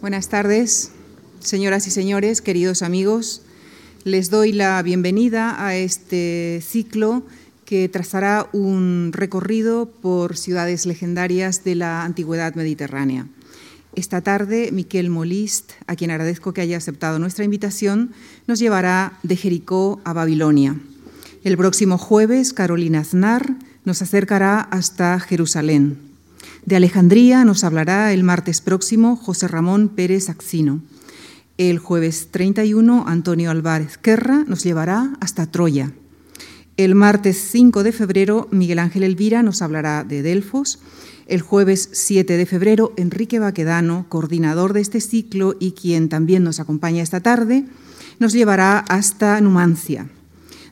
Buenas tardes, señoras y señores, queridos amigos. Les doy la bienvenida a este ciclo que trazará un recorrido por ciudades legendarias de la antigüedad mediterránea. Esta tarde, Miquel Molist, a quien agradezco que haya aceptado nuestra invitación, nos llevará de Jericó a Babilonia. El próximo jueves, Carolina Aznar nos acercará hasta Jerusalén. De Alejandría nos hablará el martes próximo José Ramón Pérez Axino. El jueves 31, Antonio Álvarez Querra nos llevará hasta Troya. El martes 5 de febrero, Miguel Ángel Elvira nos hablará de Delfos el jueves 7 de febrero, Enrique Baquedano, coordinador de este ciclo y quien también nos acompaña esta tarde, nos llevará hasta Numancia.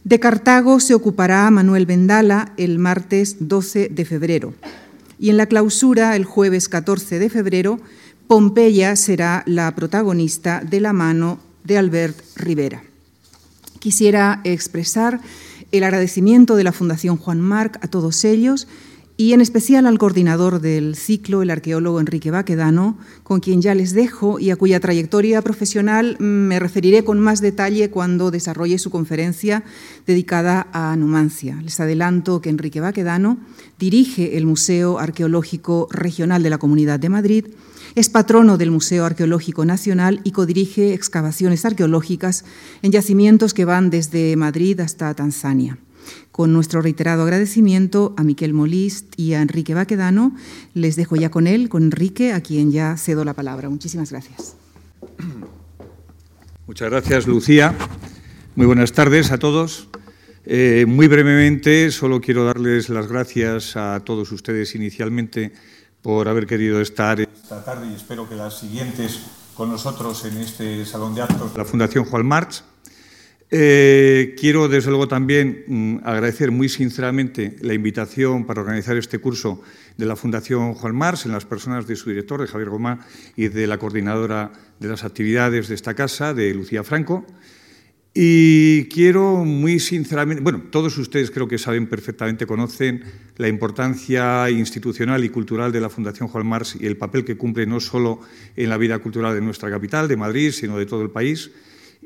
De Cartago se ocupará Manuel Vendala el martes 12 de febrero. Y en la clausura, el jueves 14 de febrero, Pompeya será la protagonista de la mano de Albert Rivera. Quisiera expresar el agradecimiento de la Fundación Juan Marc a todos ellos y en especial al coordinador del ciclo, el arqueólogo Enrique Baquedano, con quien ya les dejo y a cuya trayectoria profesional me referiré con más detalle cuando desarrolle su conferencia dedicada a Numancia. Les adelanto que Enrique Baquedano dirige el Museo Arqueológico Regional de la Comunidad de Madrid, es patrono del Museo Arqueológico Nacional y codirige excavaciones arqueológicas en yacimientos que van desde Madrid hasta Tanzania. Con nuestro reiterado agradecimiento a Miquel Molist y a Enrique Baquedano, les dejo ya con él, con Enrique, a quien ya cedo la palabra. Muchísimas gracias. Muchas gracias, Lucía. Muy buenas tardes a todos. Eh, muy brevemente, solo quiero darles las gracias a todos ustedes inicialmente por haber querido estar esta tarde y espero que las siguientes con nosotros en este salón de actos de la Fundación Juan March. Eh, quiero, desde luego, también mm, agradecer muy sinceramente la invitación para organizar este curso de la Fundación Juan Mars en las personas de su director, de Javier Gomá, y de la coordinadora de las actividades de esta casa, de Lucía Franco. Y quiero muy sinceramente, bueno, todos ustedes creo que saben perfectamente, conocen la importancia institucional y cultural de la Fundación Juan Mars y el papel que cumple no solo en la vida cultural de nuestra capital, de Madrid, sino de todo el país.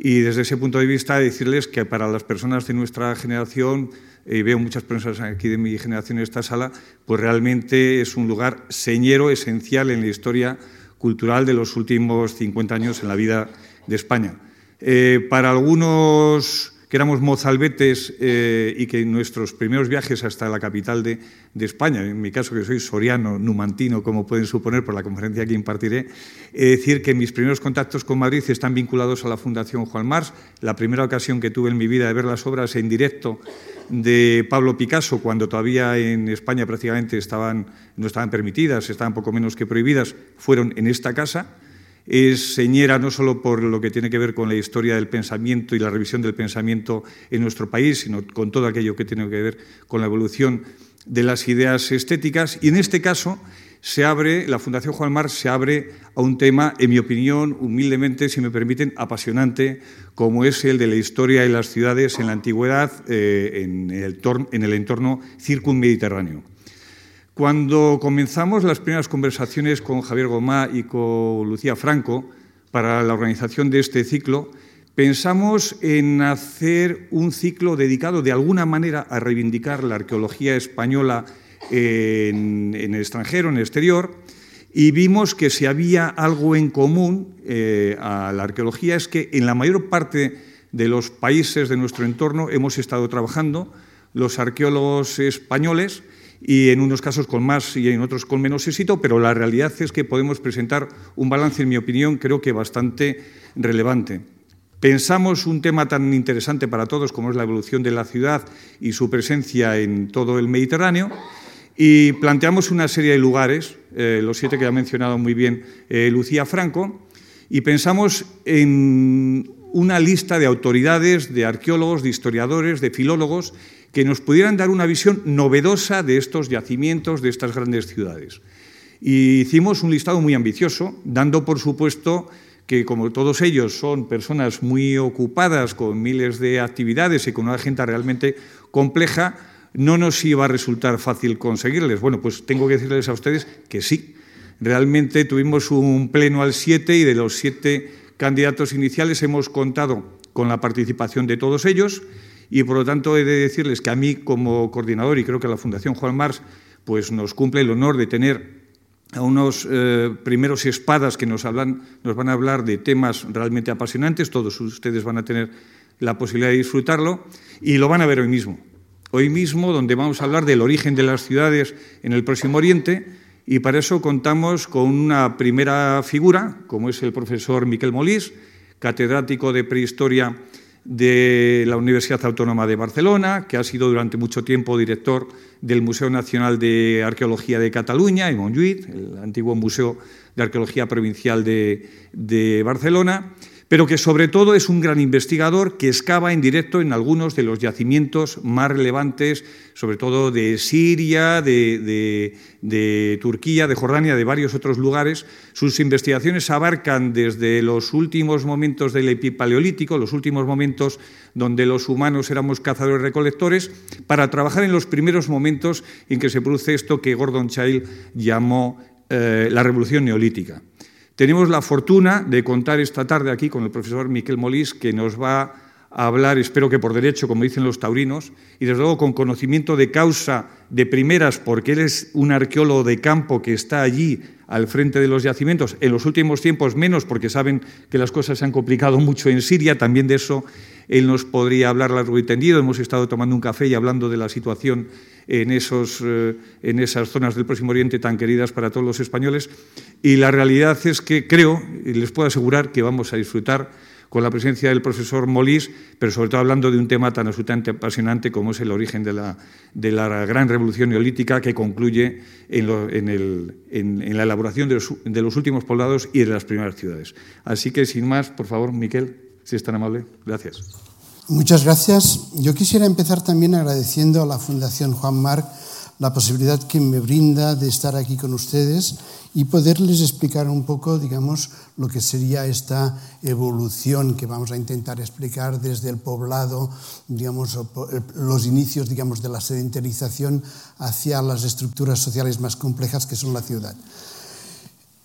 Y desde ese punto de vista, decirles que para las personas de nuestra generación, eh, veo muchas personas aquí de mi generación en esta sala, pues realmente es un lugar señero, esencial en la historia cultural de los últimos 50 años en la vida de España. Eh, para algunos que éramos mozalbetes eh, y que nuestros primeros viajes hasta la capital de, España, en mi caso que soy soriano, numantino, como pueden suponer por la conferencia que impartiré, decir que mis primeros contactos con Madrid están vinculados a la Fundación Juan Mars. La primera ocasión que tuve en mi vida de ver las obras en directo de Pablo Picasso, cuando todavía en España prácticamente no estaban permitidas, estaban poco menos que prohibidas, fueron en esta casa es señera no solo por lo que tiene que ver con la historia del pensamiento y la revisión del pensamiento en nuestro país, sino con todo aquello que tiene que ver con la evolución de las ideas estéticas. Y en este caso se abre, la Fundación Juan Mar se abre a un tema, en mi opinión, humildemente, si me permiten, apasionante, como es el de la historia de las ciudades en la antigüedad eh, en, el, en el entorno circunmediterráneo. Cuando comenzamos las primeras conversaciones con Javier Gomá y con Lucía Franco para la organización de este ciclo, pensamos en hacer un ciclo dedicado de alguna manera a reivindicar la arqueología española en, el extranjero, en el exterior, y vimos que si había algo en común eh, a la arqueología es que en la mayor parte de los países de nuestro entorno hemos estado trabajando los arqueólogos españoles y en unos casos con más y en otros con menos éxito, pero la realidad es que podemos presentar un balance, en mi opinión, creo que bastante relevante. Pensamos un tema tan interesante para todos como es la evolución de la ciudad y su presencia en todo el Mediterráneo y planteamos una serie de lugares, eh, los siete que ha mencionado muy bien eh, Lucía Franco, y pensamos en una lista de autoridades, de arqueólogos, de historiadores, de filólogos que nos pudieran dar una visión novedosa de estos yacimientos, de estas grandes ciudades. Y hicimos un listado muy ambicioso, dando por supuesto que como todos ellos son personas muy ocupadas con miles de actividades y con una agenda realmente compleja, no nos iba a resultar fácil conseguirles. Bueno, pues tengo que decirles a ustedes que sí. Realmente tuvimos un pleno al 7 y de los siete candidatos iniciales hemos contado con la participación de todos ellos y por lo tanto he de decirles que a mí como coordinador y creo que a la Fundación Juan Mars pues nos cumple el honor de tener a unos eh, primeros espadas que nos, hablan, nos van a hablar de temas realmente apasionantes, todos ustedes van a tener la posibilidad de disfrutarlo y lo van a ver hoy mismo. Hoy mismo, donde vamos a hablar del origen de las ciudades en el Próximo Oriente, y para eso contamos con una primera figura, como es el profesor Miquel Molís, catedrático de prehistoria de la Universidad Autónoma de Barcelona, que ha sido durante mucho tiempo director del Museo Nacional de Arqueología de Cataluña, en Montjuïc, el antiguo Museo de Arqueología Provincial de, de Barcelona, pero que sobre todo es un gran investigador que excava en directo en algunos de los yacimientos más relevantes, sobre todo de Siria, de, Turquía, de Jordania, de varios otros lugares. Sus investigaciones abarcan desde los últimos momentos del epipaleolítico, los últimos momentos donde los humanos éramos cazadores-recolectores, para trabajar en los primeros momentos en que se produce esto que Gordon Child llamó eh, la revolución neolítica. Tenemos la fortuna de contar esta tarde aquí con el profesor Miquel Molís, que nos va a hablar, espero que por derecho, como dicen los taurinos, y desde luego con conocimiento de causa de primeras, porque él es un arqueólogo de campo que está allí al frente de los yacimientos, en los últimos tiempos menos, porque saben que las cosas se han complicado mucho en Siria, también de eso él nos podría hablar largo y tendido. Hemos estado tomando un café y hablando de la situación en, esos, eh, en esas zonas del Próximo Oriente tan queridas para todos los españoles. Y la realidad es que creo, y les puedo asegurar, que vamos a disfrutar con la presencia del profesor Molís, pero sobre todo hablando de un tema tan absolutamente apasionante como es el origen de la, de la gran revolución neolítica que concluye en, en, la elaboración de los, de los, últimos poblados y de las primeras ciudades. Así que, sin más, por favor, Miquel, si es tan amable. Gracias. Muchas gracias. Yo quisiera empezar también agradeciendo a la Fundación Juan Marc la posibilidad que me brinda de estar aquí con ustedes y poderles explicar un poco, digamos, lo que sería esta evolución que vamos a intentar explicar desde el poblado, digamos, los inicios, digamos, de la sedentarización hacia las estructuras sociales más complejas que son la ciudad.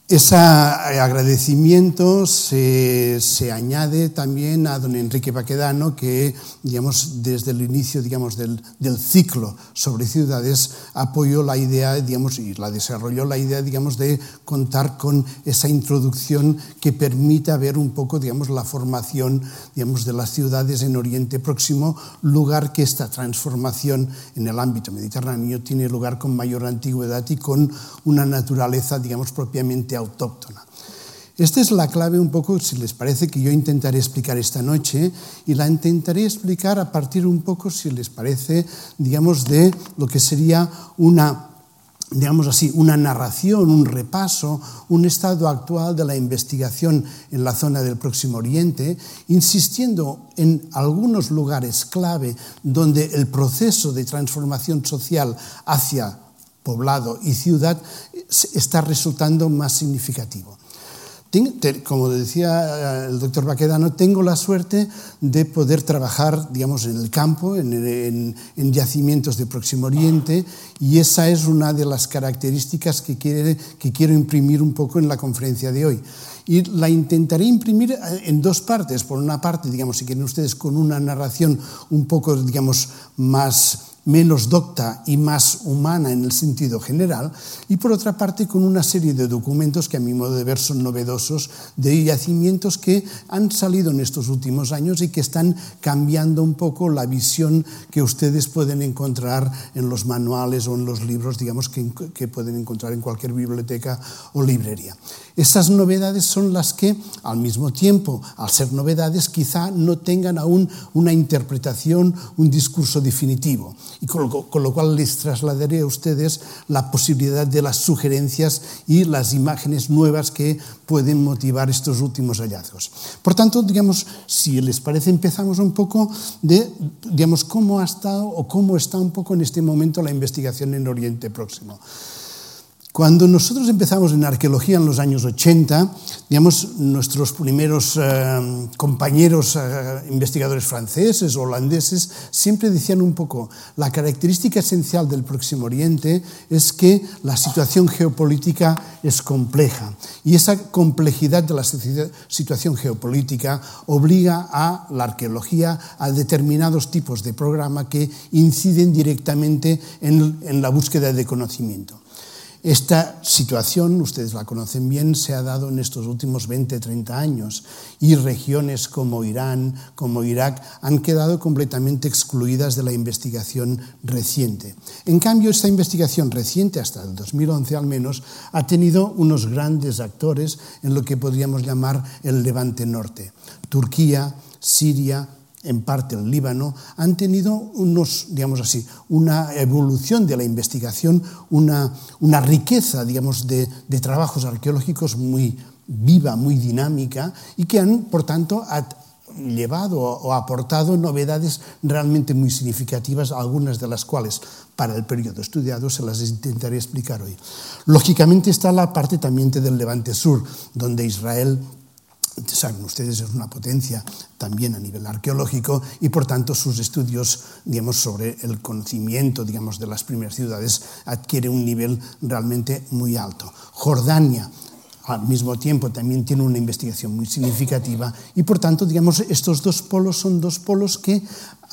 Ese agradecimiento se, se, añade también a don Enrique Baquedano, que digamos, desde el inicio digamos, del, del, ciclo sobre ciudades apoyó la idea digamos, y la desarrolló la idea digamos, de contar con esa introducción que permita ver un poco digamos, la formación digamos, de las ciudades en Oriente Próximo, lugar que esta transformación en el ámbito mediterráneo tiene lugar con mayor antigüedad y con una naturaleza digamos, propiamente autóctona. Esta es la clave un poco, si les parece, que yo intentaré explicar esta noche y la intentaré explicar a partir un poco, si les parece, digamos, de lo que sería una digamos así, una narración, un repaso, un estado actual de la investigación en la zona del Próximo Oriente, insistiendo en algunos lugares clave donde el proceso de transformación social hacia poblado y ciudad está resultando más significativo. Como decía eh, el doctor Baquedano, tengo la suerte de poder trabajar digamos, en el campo, en, yacimientos de Próximo Oriente, y esa es una de las características que, que quiero imprimir un poco en la conferencia de hoy. Y la intentaré imprimir eh, en dos partes. Por una parte, digamos, si quieren ustedes, con una narración un poco, digamos, más menos docta y más humana en el sentido general, y por otra parte con una serie de documentos que a mi modo de ver son novedosos, de yacimientos que han salido en estos últimos años y que están cambiando un poco la visión que ustedes pueden encontrar en los manuales o en los libros, digamos, que, pueden encontrar en cualquier biblioteca o librería. Estas novedades son las que, al mismo tiempo, al ser novedades, quizá no tengan aún una interpretación, un discurso definitivo. Y con lo, cual les trasladaré a ustedes la posibilidad de las sugerencias y las imágenes nuevas que pueden motivar estos últimos hallazgos. Por tanto, digamos, si les parece, empezamos un poco de, digamos, cómo ha estado o cómo está un poco en este momento la investigación en Oriente Próximo. Cuando nosotros empezamos en arqueología en los años 80, digamos, nuestros primeros eh, compañeros eh, investigadores franceses holandeses siempre decían un poco, la característica esencial del Próximo Oriente es que la situación geopolítica es compleja y esa complejidad de la situación geopolítica obliga a la arqueología a determinados tipos de programa que inciden directamente en, en la búsqueda de conocimiento. Esta situación, ustedes la conocen bien, se ha dado en estos últimos 20, 30 años y regiones como Irán, como Irak, han quedado completamente excluidas de la investigación reciente. En cambio, esta investigación reciente, hasta el 2011 al menos, ha tenido unos grandes actores en lo que podríamos llamar el Levante Norte. Turquía, Siria, en parte el Líbano, han tenido unos, digamos así, una evolución de la investigación, una, una riqueza, digamos, de, de, trabajos arqueológicos muy viva, muy dinámica y que han, por tanto, llevado o aportado novedades realmente muy significativas, algunas de las cuales para el periodo estudiado se las intentaré explicar hoy. Lógicamente está la parte también del Levante Sur, donde Israel saben ustedes, es una potencia también a nivel arqueológico y por tanto sus estudios digamos, sobre el conocimiento digamos, de las primeras ciudades adquiere un nivel realmente muy alto. Jordania al mismo tiempo también tiene una investigación muy significativa y por tanto digamos, estos dos polos son dos polos que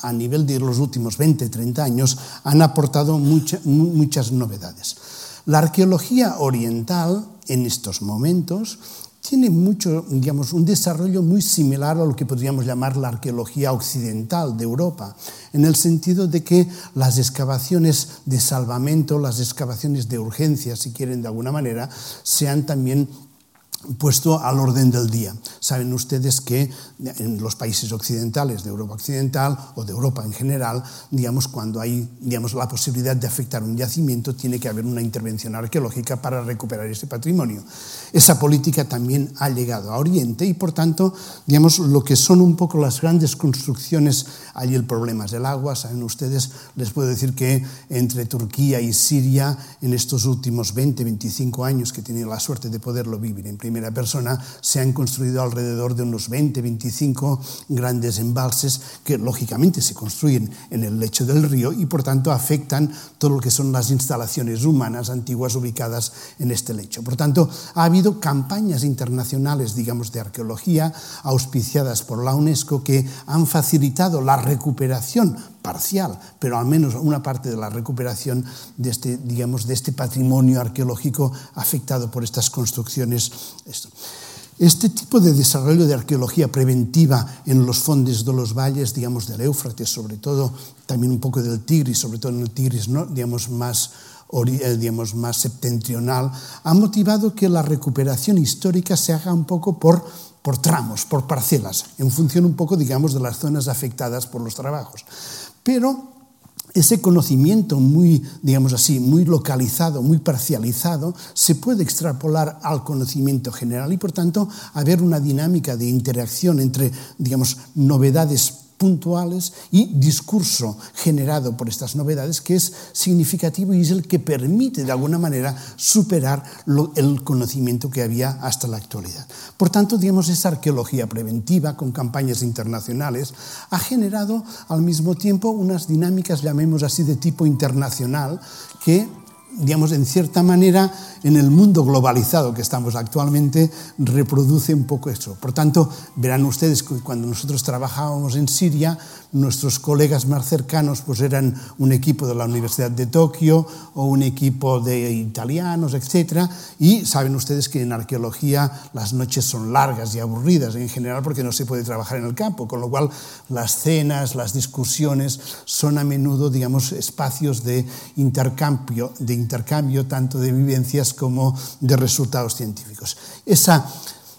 a nivel de los últimos 20, 30 años han aportado mucha, muchas novedades. La arqueología oriental en estos momentos tiene mucho, digamos, un desarrollo muy similar a lo que podríamos llamar la arqueología occidental de Europa, en el sentido de que las excavaciones de salvamento, las excavaciones de urgencia, si quieren de alguna manera, sean también puesto al orden del día. Saben ustedes que en los países occidentales, de Europa occidental o de Europa en general, digamos, cuando hay digamos, la posibilidad de afectar un yacimiento, tiene que haber una intervención arqueológica para recuperar ese patrimonio. Esa política también ha llegado a Oriente y, por tanto, digamos, lo que son un poco las grandes construcciones, allí el problema es del agua, saben ustedes, les puedo decir que entre Turquía y Siria, en estos últimos 20, 25 años que he tenido la suerte de poderlo vivir en primera persona, se han construido alrededor de unos 20, 25 grandes embalses que lógicamente se construyen en el lecho del río y por tanto afectan todo lo que son las instalaciones humanas antiguas ubicadas en este lecho. Por tanto, ha habido campañas internacionales, digamos, de arqueología auspiciadas por la UNESCO que han facilitado la recuperación parcial, pero al menos una parte de la recuperación de este, digamos, de este patrimonio arqueológico afectado por estas construcciones. Este tipo de desarrollo de arqueología preventiva en los fondos de los valles, digamos, del Éufrates, sobre todo, también un poco del Tigris, sobre todo en el Tigris, ¿no? digamos, más, eh, digamos, más septentrional, ha motivado que la recuperación histórica se haga un poco por por tramos, por parcelas, en función un poco, digamos, de las zonas afectadas por los trabajos. Pero ese conocimiento muy, digamos así, muy localizado, muy parcializado, se puede extrapolar al conocimiento general y, por tanto, haber una dinámica de interacción entre, digamos, novedades puntuales y discurso generado por estas novedades que es significativo y es el que permite de alguna manera superar el conocimiento que había hasta la actualidad. Por tanto, digamos, esa arqueología preventiva con campañas internacionales ha generado al mismo tiempo unas dinámicas, llamemos así, de tipo internacional que digamos, en cierta manera, en el mundo globalizado que estamos actualmente, reproduce un poco eso. Por tanto, verán ustedes que cuando nosotros trabajábamos en Siria, nuestros colegas más cercanos pues eran un equipo de la Universidad de Tokio o un equipo de italianos, etc. Y saben ustedes que en arqueología las noches son largas y aburridas en general porque no se puede trabajar en el campo, con lo cual las cenas, las discusiones son a menudo, digamos, espacios de intercambio, de intercambio tanto de vivencias como de resultados científicos. Esa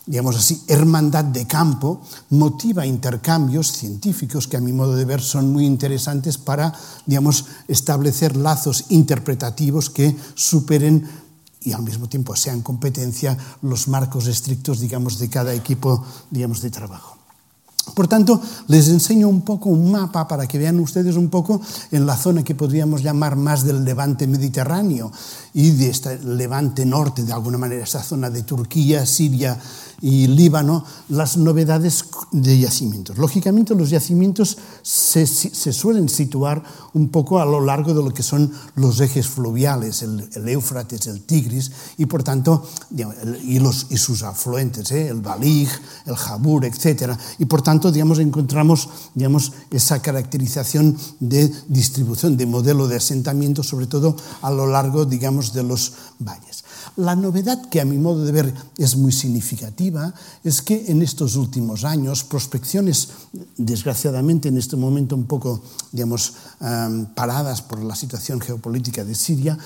digamos así, hermandad de campo, motiva intercambios científicos que a mi modo de ver son muy interesantes para, digamos, establecer lazos interpretativos que superen y al mismo tiempo sean competencia los marcos estrictos, digamos, de cada equipo, digamos, de trabajo. Por tanto, les enseño un poco un mapa para que vean ustedes un poco en la zona que podríamos llamar más del levante mediterráneo y de este levante norte, de alguna manera, esa zona de Turquía, Siria, y Líbano las novedades de yacimientos. Lógicamente los yacimientos se, se, suelen situar un poco a lo largo de lo que son los ejes fluviales, el, Éufrates, el Tigris, y por tanto, y, los, y, sus afluentes, ¿eh? el Balig, el Jabur, etc. Y por tanto, digamos, encontramos digamos, esa caracterización de distribución, de modelo de asentamiento, sobre todo a lo largo, digamos, de los valles. La novedad que a mi modo de ver es muy significativa es que en estos últimos años prospecciones, desgraciadamente en este momento un poco, digamos, um, paradas por la situación geopolítica de Siria,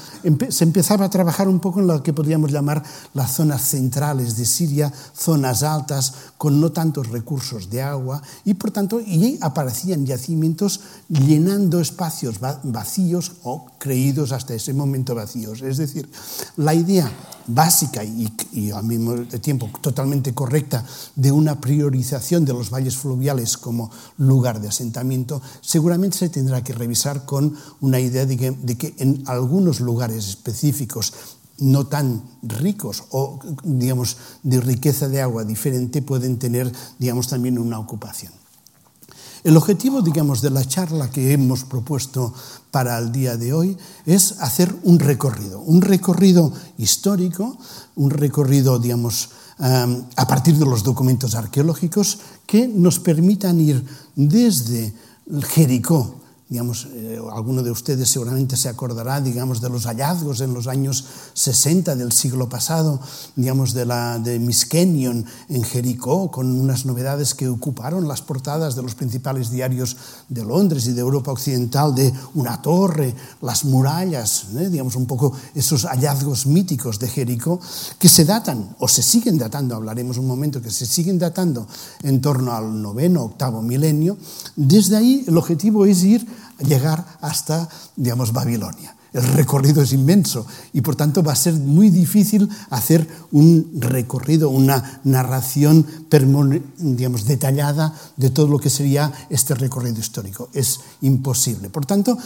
se empezaba a trabajar un poco en lo que podríamos llamar las zonas centrales de Siria, zonas altas con no tantos recursos de agua y por tanto y aparecían yacimientos llenando espacios vacíos o creídos hasta ese momento vacíos. Es decir, la idea básica y, al mismo tiempo totalmente correcta de una priorización de los valles fluviales como lugar de asentamiento, seguramente se tendrá que revisar con una idea de que, de que en algunos lugares específicos no tan ricos o digamos de riqueza de agua diferente pueden tener digamos también una ocupación. El objetivo, digamos, de la charla que hemos propuesto para el día de hoy es hacer un recorrido, un recorrido histórico, un recorrido, digamos, a partir de los documentos arqueológicos que nos permitan ir desde Jericó digamos, eh, alguno de ustedes seguramente se acordará, digamos, de los hallazgos en los años 60 del siglo pasado, digamos, de la de Miskenion en Jericó, con unas novedades que ocuparon las portadas de los principales diarios de Londres y de Europa Occidental, de una torre, las murallas, ¿eh? digamos, un poco esos hallazgos míticos de Jericó, que se datan, o se siguen datando, hablaremos un momento, que se siguen datando en torno al noveno, octavo milenio. Desde ahí el objetivo es ir llegar hasta, digamos, Babilonia. El recorrido es inmenso y por tanto va a ser muy difícil hacer un recorrido, una narración digamos, detallada de todo lo que sería este recorrido histórico. Es imposible. Por tanto,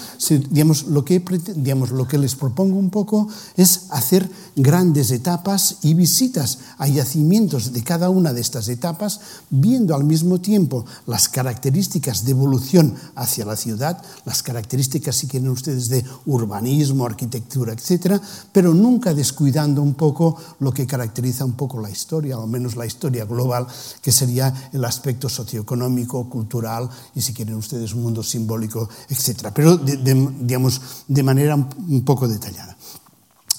digamos, lo, que, digamos, lo que les propongo un poco es hacer grandes etapas y visitas a yacimientos de cada una de estas etapas, viendo al mismo tiempo las características de evolución hacia la ciudad, las características, si quieren ustedes, de urbanismo, arquitectura, etcétera, pero nunca descuidando un poco lo que caracteriza un poco la historia, al menos la historia global, que sería el aspecto socioeconómico, cultural y, si quieren ustedes, un mundo simbólico, etcétera, pero digamos de manera un poco detallada.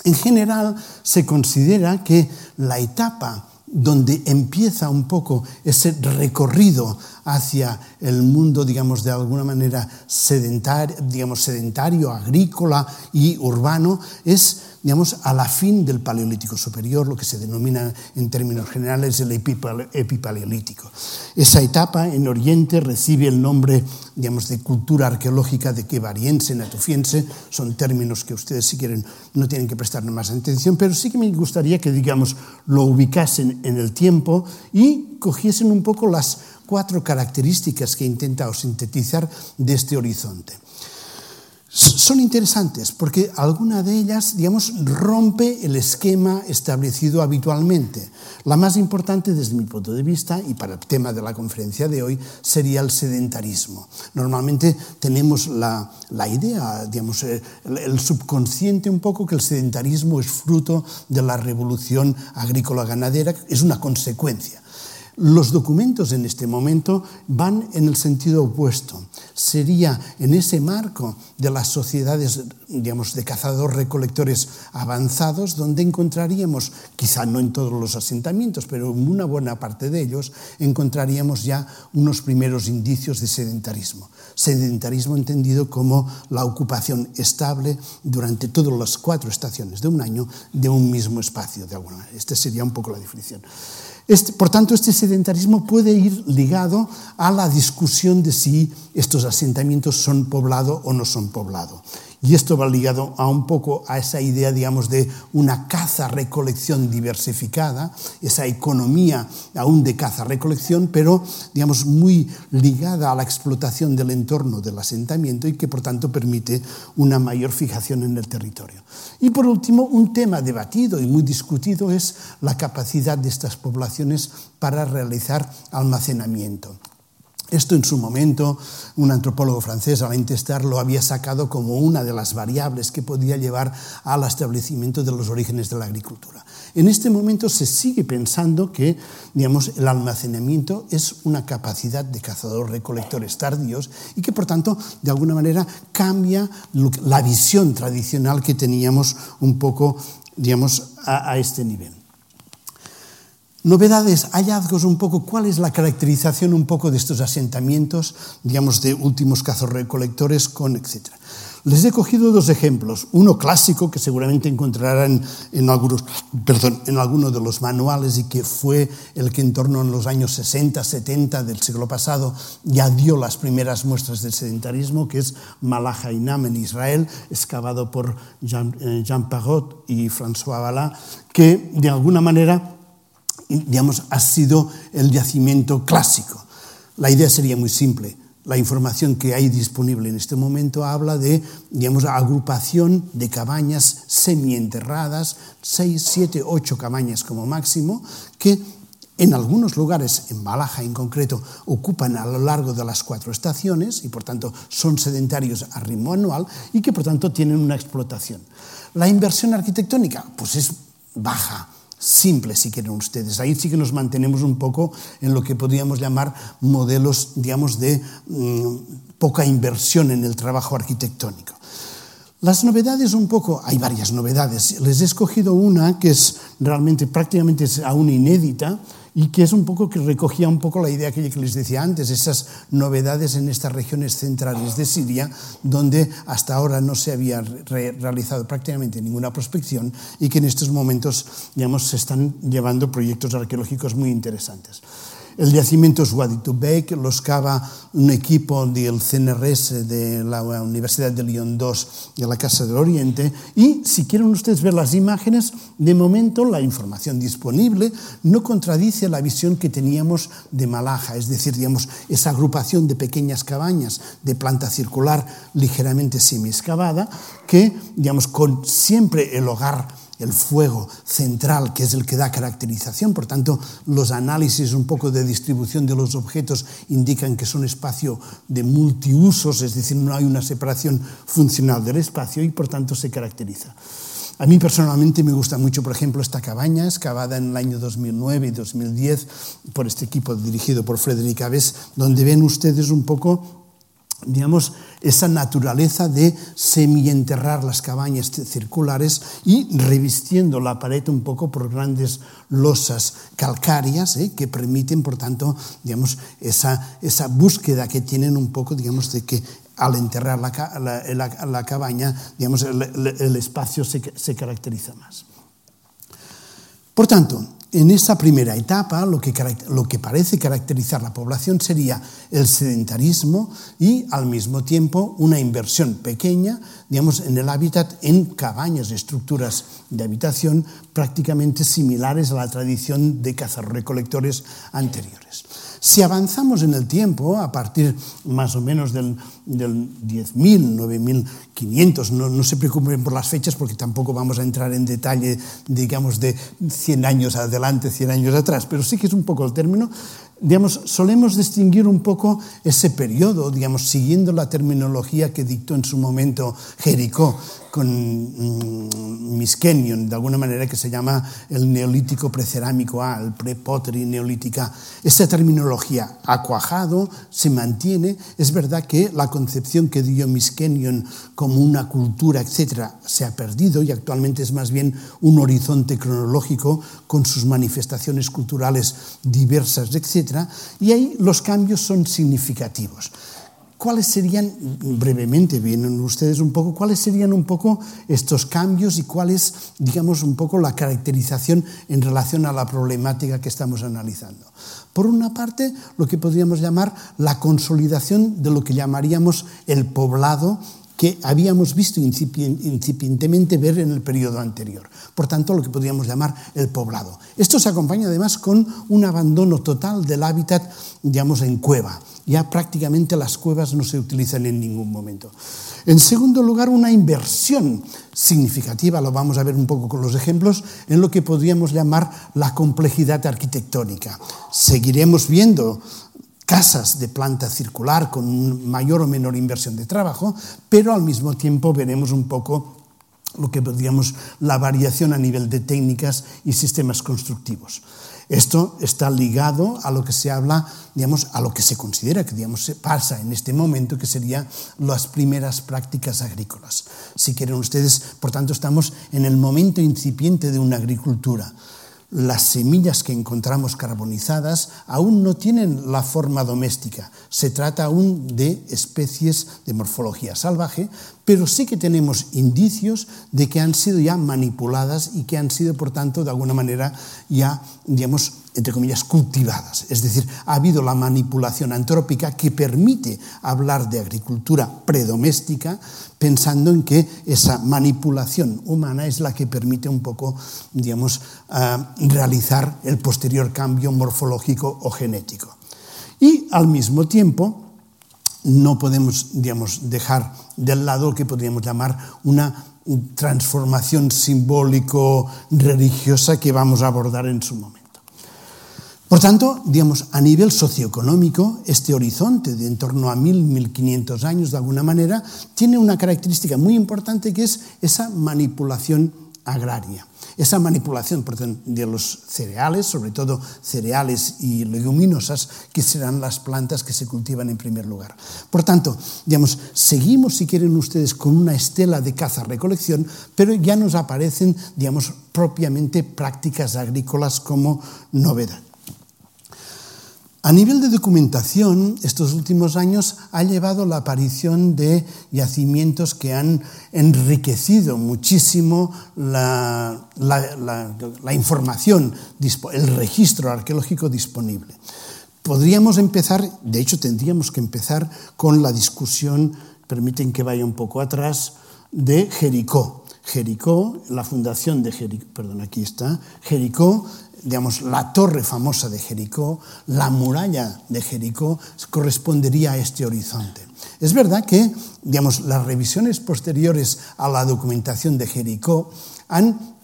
En general, se considera que la etapa donde empieza un poco ese recorrido hacia el mundo, digamos, de alguna manera sedentario, digamos, sedentario agrícola y urbano, es digamos, a la fin del Paleolítico Superior, lo que se denomina en términos generales el epipaleolítico. Esa etapa en Oriente recibe el nombre digamos, de cultura arqueológica de quevariense, natufiense, son términos que ustedes si quieren no tienen que prestar más atención, pero sí que me gustaría que digamos, lo ubicasen en el tiempo y cogiesen un poco las cuatro características que he intentado sintetizar de este horizonte son interesantes porque alguna de ellas, digamos, rompe el esquema establecido habitualmente. La más importante desde mi punto de vista, y para el tema de la conferencia de hoy, sería el sedentarismo. Normalmente tenemos la, la idea, digamos, eh, el, el subconsciente un poco que el sedentarismo es fruto de la revolución agrícola-ganadera, es una consecuencia. Los documentos en este momento van en el sentido opuesto. Sería en ese marco de las sociedades, digamos, de cazadores-recolectores avanzados, donde encontraríamos, quizá no en todos los asentamientos, pero en una buena parte de ellos, encontraríamos ya unos primeros indicios de sedentarismo. Sedentarismo entendido como la ocupación estable durante todas las cuatro estaciones de un año de un mismo espacio. Esta sería un poco la definición. Este, por tanto, este sedentarismo puede ir ligado a la discusión de si estos asentamientos son poblado o no son poblado. Y esto va ligado a un poco a esa idea, digamos, de una caza-recolección diversificada, esa economía aún de caza-recolección, pero, digamos, muy ligada a la explotación del entorno del asentamiento y que, por tanto, permite una mayor fijación en el territorio. Y, por último, un tema debatido y muy discutido es la capacidad de estas poblaciones para realizar almacenamiento. Esto en su momento un antropólogo francés, Alain Testar, lo había sacado como una de las variables que podía llevar al establecimiento de los orígenes de la agricultura. En este momento se sigue pensando que digamos, el almacenamiento es una capacidad de cazadores-recolectores tardíos y que por tanto de alguna manera cambia la visión tradicional que teníamos un poco digamos, a este nivel. Novedades, hallazgos un poco, cuál es la caracterización un poco de estos asentamientos, digamos, de últimos cazorrecolectores con etcétera. Les he cogido dos ejemplos, uno clásico que seguramente encontrarán en algunos, perdón, en alguno de los manuales y que fue el que en torno a los años 60, 70 del siglo pasado ya dio las primeras muestras del sedentarismo, que es Malahainam en Israel, excavado por Jean, eh, Jean Parrot y François Bala, que de alguna manera digamos, ha sido el yacimiento clásico. La idea sería muy simple. La información que hay disponible en este momento habla de, digamos, agrupación de cabañas semienterradas, seis, siete, ocho cabañas como máximo, que en algunos lugares, en Balaja en concreto, ocupan a lo largo de las cuatro estaciones y por tanto son sedentarios a ritmo anual y que por tanto tienen una explotación. La inversión arquitectónica, pues es baja simple, si quieren ustedes. Ahí sí que nos mantenemos un poco en lo que podríamos llamar modelos, digamos, de mmm, poca inversión en el trabajo arquitectónico. Las novedades un poco, hay varias novedades. Les he escogido una que es realmente prácticamente aún inédita, y que es un poco que recogía un poco la idea que les decía antes, esas novedades en estas regiones centrales de Siria, donde hasta ahora no se había re realizado prácticamente ninguna prospección y que en estos momentos digamos, se están llevando proyectos arqueológicos muy interesantes. El yacimiento es Wadi Tubek, lo excava un equipo del CNRS de la Universidad de Lyon 2 y de la Casa del Oriente. Y si quieren ustedes ver las imágenes, de momento la información disponible no contradice la visión que teníamos de Malaja, es decir, digamos, esa agrupación de pequeñas cabañas de planta circular ligeramente semi-excavada que, digamos, con siempre el hogar el fuego central, que es el que da caracterización. Por tanto, los análisis un poco de distribución de los objetos indican que es un espacio de multiusos, es decir, no hay una separación funcional del espacio y por tanto se caracteriza. A mí personalmente me gusta mucho, por ejemplo, esta cabaña, excavada en el año 2009 y 2010 por este equipo dirigido por Frederic Aves, donde ven ustedes un poco digamos, esa naturaleza de semienterrar las cabañas circulares y revistiendo la pared un poco por grandes losas calcáreas ¿eh? que permiten, por tanto, digamos, esa, esa búsqueda que tienen un poco, digamos, de que al enterrar la, la, la, la cabaña, digamos, el, el espacio se, se caracteriza más. Por tanto, en esa primera etapa lo que, parece caracterizar la población sería el sedentarismo y al mismo tiempo una inversión pequeña, digamos, en el hábitat en cabañas, estructuras de habitación prácticamente similares a la tradición de cazar-recolectores anteriores. Si avanzamos en el tiempo, a partir más o menos del, del 10.000, 9.500, no, no se preocupen por las fechas porque tampoco vamos a entrar en detalle, digamos, de 100 años adelante, 100 años atrás, pero sí que es un poco el término, digamos, solemos distinguir un poco ese periodo, digamos, siguiendo la terminología que dictó en su momento Jericó, con mm, Miskenion, de alguna manera que se llama el neolítico precerámico A, el pre-pottery neolítica. Esta terminología ha cuajado, se mantiene. Es verdad que la concepción que dio Miskenion como una cultura, etcétera, se ha perdido y actualmente es más bien un horizonte cronológico con sus manifestaciones culturales diversas, etcétera. Y ahí los cambios son significativos. ¿Cuáles serían, brevemente, vienen ustedes un poco, cuáles serían un poco estos cambios y cuál es, digamos, un poco la caracterización en relación a la problemática que estamos analizando? Por una parte, lo que podríamos llamar la consolidación de lo que llamaríamos el poblado que habíamos visto incipientemente ver en el periodo anterior. Por tanto, lo que podríamos llamar el poblado. Esto se acompaña además con un abandono total del hábitat, digamos, en cueva. Ya prácticamente las cuevas no se utilizan en ningún momento. En segundo lugar, una inversión significativa, lo vamos a ver un poco con los ejemplos, en lo que podríamos llamar la complejidad arquitectónica. Seguiremos viendo casas de planta circular con mayor o menor inversión de trabajo, pero al mismo tiempo veremos un poco lo que podríamos la variación a nivel de técnicas y sistemas constructivos. Esto está ligado a lo que se habla, digamos, a lo que se considera que digamos, se pasa en este momento, que serían las primeras prácticas agrícolas. Si quieren ustedes, por tanto, estamos en el momento incipiente de una agricultura las semillas que encontramos carbonizadas aún no tienen la forma doméstica. Se trata aún de especies de morfología salvaje, pero sí que tenemos indicios de que han sido ya manipuladas y que han sido, por tanto, de alguna manera ya, digamos, entre comillas, cultivadas. Es decir, ha habido la manipulación antrópica que permite hablar de agricultura predoméstica, pensando en que esa manipulación humana es la que permite un poco, digamos, ah, realizar el posterior cambio morfológico o genético. Y al mismo tiempo, no podemos, digamos, dejar del lado lo que podríamos llamar una transformación simbólico-religiosa que vamos a abordar en su momento. Por tanto, digamos, a nivel socioeconómico, este horizonte de en torno a 1.000, 1.500 años, de alguna manera, tiene una característica muy importante que es esa manipulación agraria. Esa manipulación de los cereales, sobre todo cereales y leguminosas, que serán las plantas que se cultivan en primer lugar. Por tanto, digamos, seguimos, si quieren ustedes, con una estela de caza-recolección, pero ya nos aparecen, digamos, propiamente prácticas agrícolas como novedad. A nivel de documentación, estos últimos años ha llevado la aparición de yacimientos que han enriquecido muchísimo la, información, el registro arqueológico disponible. Podríamos empezar, de hecho tendríamos que empezar con la discusión, permiten que vaya un poco atrás, de Jericó. Jericó, la fundación de Jericó, perdón, aquí está, Jericó digamos, la torre famosa de Jericó, la muralla de Jericó, correspondería a este horizonte. Es verdad que, digamos, las revisiones posteriores a la documentación de Jericó han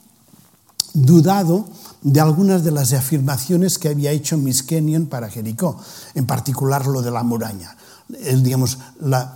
dudado de algunas de las afirmaciones que había hecho Miss Kenyon para Jericó, en particular lo de la muralla digamos,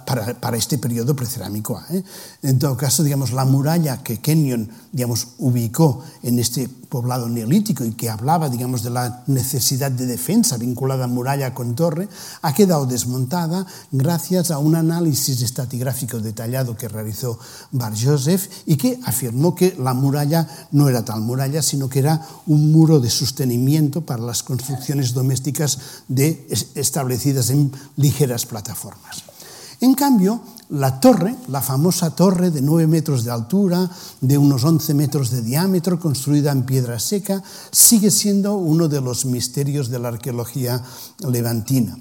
para, para, este periodo precerámico. ¿eh? En todo caso, digamos, la muralla que Kenyon digamos, ubicó en este poblado neolítico y que hablaba digamos, de la necesidad de defensa vinculada a muralla con torre, ha quedado desmontada gracias a un análisis estratigráfico detallado que realizó Bar Joseph y que afirmó que la muralla no era tal muralla, sino que era un muro de sostenimiento para las construcciones domésticas de, establecidas en ligeras plataformas. En cambio, la torre, la famosa torre de 9 metros de altura, de unos 11 metros de diámetro, construida en piedra seca, sigue siendo uno de los misterios de la arqueología levantina.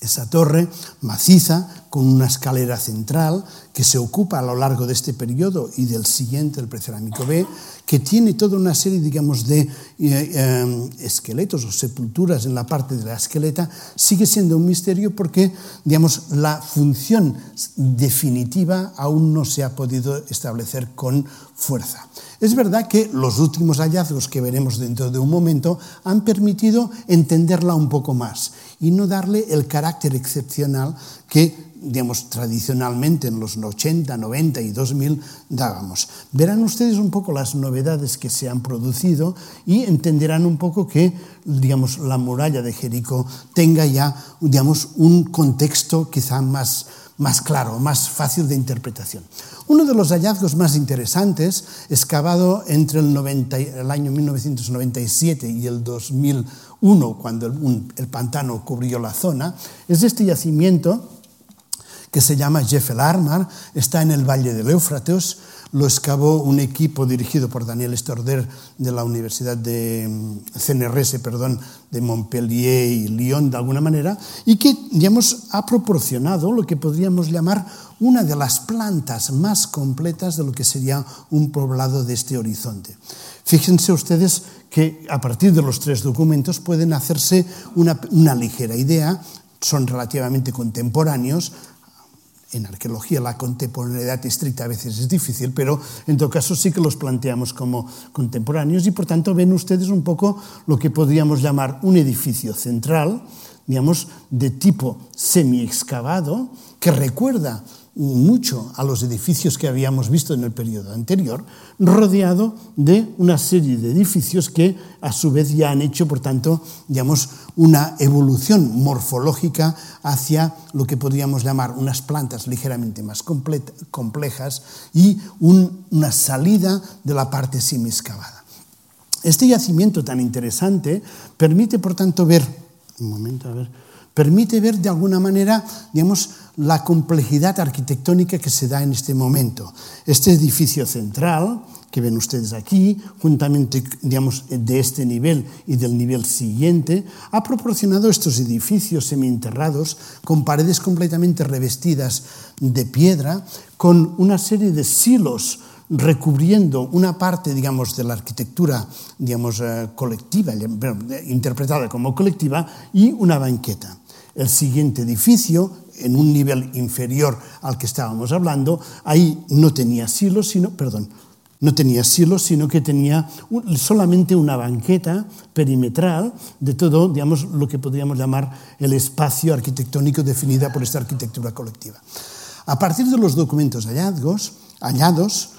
Esa torre maciza con una escalera central que se ocupa a lo largo de este periodo y del siguiente, el precerámico B, que tiene toda una serie, digamos, de eh, eh, esqueletos o sepulturas en la parte de la esqueleta, sigue siendo un misterio porque, digamos, la función definitiva aún no se ha podido establecer con fuerza. Es verdad que los últimos hallazgos que veremos dentro de un momento han permitido entenderla un poco más y no darle el carácter excepcional que digamos, tradicionalmente en los 80, 90 y 2000 dábamos. Verán ustedes un poco las novedades que se han producido y entenderán un poco que, digamos, la muralla de Jericó tenga ya, digamos, un contexto quizá más, más claro, más fácil de interpretación. Uno de los hallazgos más interesantes, excavado entre el, 90, el año 1997 y el 2001, cuando el, el pantano cubrió la zona, es este yacimiento que se llama Jeffel Armar, está en el valle del Éufrates, lo excavó un equipo dirigido por Daniel Estorder de la Universidad de mm, CNRS, perdón, de Montpellier y Lyon de alguna manera, y que digamos, ha proporcionado lo que podríamos llamar una de las plantas más completas de lo que sería un poblado de este horizonte. Fíjense ustedes que a partir de los tres documentos pueden hacerse una, una ligera idea, son relativamente contemporáneos, En arqueología la contemporaneidad estricta a veces es difícil, pero en todo caso sí que los planteamos como contemporáneos y por tanto ven ustedes un poco lo que podríamos llamar un edificio central, digamos, de tipo semi-excavado, que recuerda mucho a los edificios que habíamos visto en el periodo anterior, rodeado de una serie de edificios que a su vez ya han hecho, por tanto, digamos, una evolución morfológica hacia lo que podríamos llamar unas plantas ligeramente más complejas y una salida de la parte semi-excavada. Este yacimiento tan interesante permite, por tanto, ver, un momento, a ver, permite ver de alguna manera, digamos, la complejidad arquitectónica que se da en este momento. Este edificio central, que ven ustedes aquí, juntamente digamos, de este nivel y del nivel siguiente, ha proporcionado estos edificios semienterrados con paredes completamente revestidas de piedra, con una serie de silos recubriendo una parte, digamos, de la arquitectura, digamos, eh, colectiva, interpretada como colectiva, y una banqueta. El siguiente edificio en un nivel inferior al que estábamos hablando, ahí no tenía sino, perdón, no tenía silos, sino que tenía solamente una banqueta perimetral de todo, digamos, lo que podríamos llamar el espacio arquitectónico definida por esta arquitectura colectiva. A partir de los documentos hallazgos, hallados,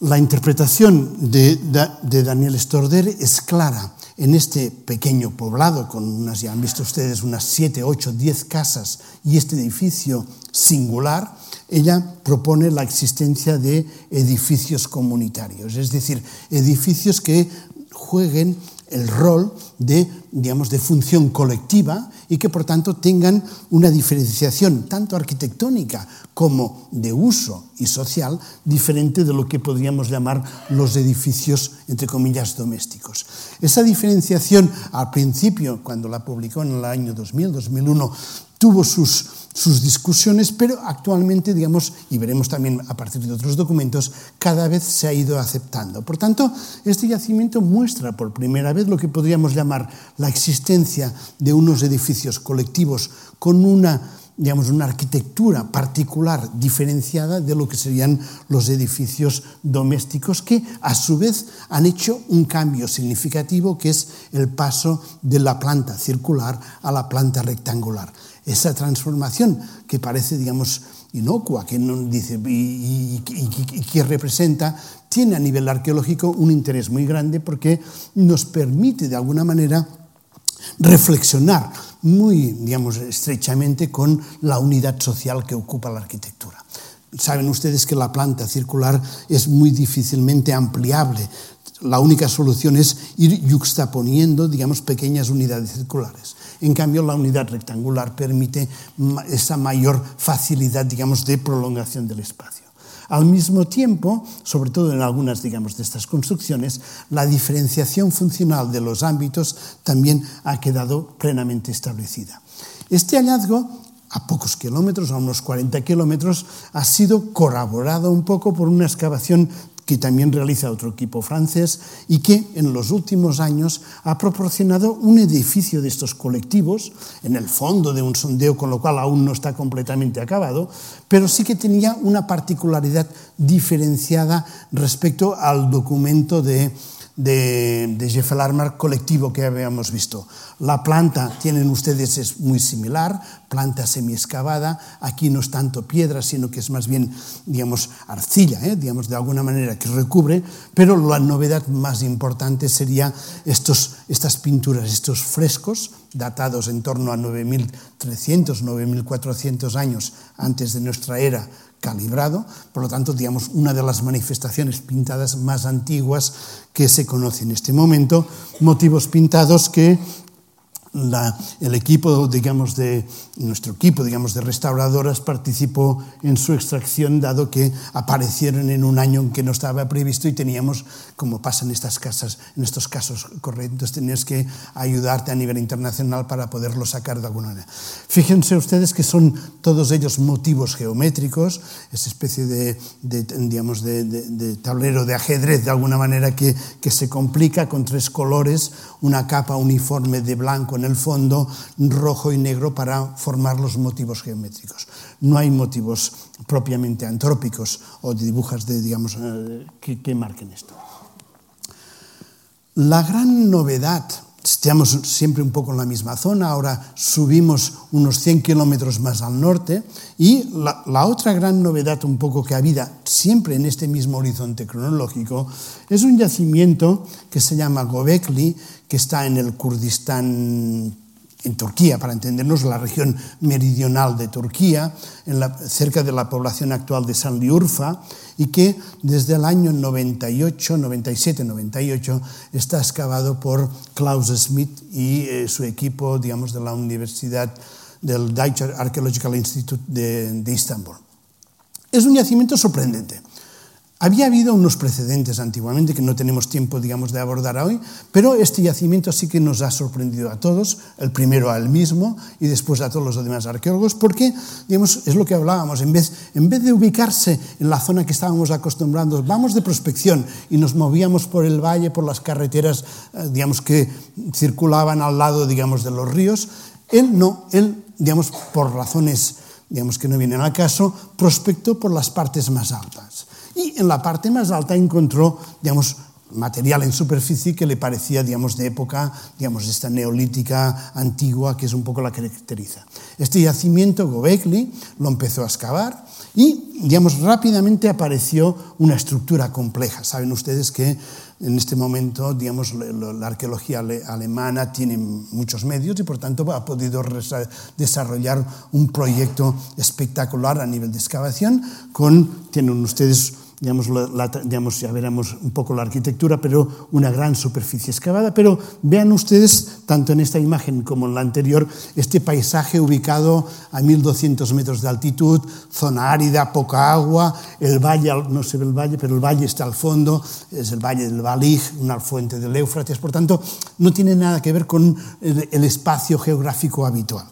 la interpretación de, de Daniel Storder es clara en este pequeño poblado, con unas, ya han visto ustedes, unas 7, 8, 10 casas y este edificio singular, ella propone la existencia de edificios comunitarios, es decir, edificios que jueguen el rol de, digamos, de función colectiva y que por tanto tengan una diferenciación tanto arquitectónica como de uso y social diferente de lo que podríamos llamar los edificios, entre comillas, domésticos. Esa diferenciación al principio, cuando la publicó en el año 2000-2001 tuvo sus sus discusiones, pero actualmente, digamos, y veremos también a partir de otros documentos, cada vez se ha ido aceptando. Por tanto, este yacimiento muestra por primera vez lo que podríamos llamar la existencia de unos edificios colectivos con una digamos, una arquitectura particular diferenciada de lo que serían los edificios domésticos que a su vez han hecho un cambio significativo que es el paso de la planta circular a la planta rectangular esa transformación que parece, digamos, inocua, que no dice y, que representa, tiene a nivel arqueológico un interés muy grande porque nos permite de alguna manera reflexionar muy, digamos, estrechamente con la unidad social que ocupa la arquitectura. Saben ustedes que la planta circular es muy difícilmente ampliable. La única solución es ir yuxtaponiendo, digamos, pequeñas unidades circulares. En cambio, la unidad rectangular permite esa mayor facilidad, digamos, de prolongación del espacio. Al mismo tiempo, sobre todo en algunas, digamos, de estas construcciones, la diferenciación funcional de los ámbitos también ha quedado plenamente establecida. Este hallazgo a pocos kilómetros, a unos 40 kilómetros, ha sido corroborado un poco por una excavación que también realiza otro equipo francés y que en los últimos años ha proporcionado un edificio de estos colectivos en el fondo de un sondeo, con lo cual aún no está completamente acabado, pero sí que tenía una particularidad diferenciada respecto al documento de de, de Jeffelarmar colectivo que habíamos visto. La planta, tienen ustedes, es muy similar, planta semi-excavada. Aquí no es tanto piedra, sino que es más bien, digamos, arcilla, ¿eh? digamos, de alguna manera que recubre. Pero la novedad más importante sería estos, estas pinturas, estos frescos, datados en torno a 9.300, 9.400 años antes de nuestra era, calibrado, por lo tanto, digamos, una de las manifestaciones pintadas más antiguas que se conoce en este momento, motivos pintados que la, el equipo, digamos, de nuestro equipo, digamos, de restauradoras participó en su extracción, dado que aparecieron en un año en que no estaba previsto y teníamos, como pasa en estas casas, en estos casos correctos, tenías que ayudarte a nivel internacional para poderlo sacar de alguna manera. Fíjense ustedes que son todos ellos motivos geométricos, esa especie de, digamos, de, de, tablero de ajedrez, de alguna manera, que, que se complica con tres colores, una capa uniforme de blanco en el fondo, rojo y negro para formar los motivos geométricos. No hay motivos propiamente antrópicos o de dibujas de, digamos, eh, que, que marquen esto. La gran novedad Estamos siempre un poco en la misma zona, ahora subimos unos 100 kilómetros más al norte y la, la, otra gran novedad un poco que había siempre en este mismo horizonte cronológico es un yacimiento que se llama Gobekli, que está en el Kurdistán en Turquía, para entendernos, la región meridional de Turquía, cerca de la población actual de Sanliurfa, y que desde el año 98, 97, 98 está excavado por Klaus Schmidt y eh, su equipo, digamos, de la Universidad del Deutsche Archaeological Institute de, de Istanbul. Es un yacimiento sorprendente. Había habido unos precedentes antiguamente que no tenemos tiempo, digamos, de abordar hoy, pero este yacimiento sí que nos ha sorprendido a todos, el primero a él mismo y después a todos los demás arqueólogos, porque, digamos, es lo que hablábamos, en vez, en vez de ubicarse en la zona que estábamos acostumbrados, vamos de prospección y nos movíamos por el valle, por las carreteras, eh, digamos, que circulaban al lado, digamos, de los ríos, él no, él, digamos, por razones, digamos, que no vienen al caso, prospectó por las partes más altas y en la parte más alta encontró, digamos, material en superficie que le parecía, digamos, de época, digamos, esta neolítica antigua, que es un poco la caracteriza. Este yacimiento, Gobekli, lo empezó a excavar y, digamos, rápidamente apareció una estructura compleja. Saben ustedes que en este momento, digamos, la arqueología alemana tiene muchos medios y, por tanto, ha podido desarrollar un proyecto espectacular a nivel de excavación con, tienen ustedes digamos, ya veremos un poco la arquitectura, pero una gran superficie excavada. Pero vean ustedes, tanto en esta imagen como en la anterior, este paisaje ubicado a 1200 metros de altitud, zona árida, poca agua, el valle, no se ve el valle, pero el valle está al fondo, es el valle del Balig, una fuente del Éufrates, por tanto, no tiene nada que ver con el espacio geográfico habitual.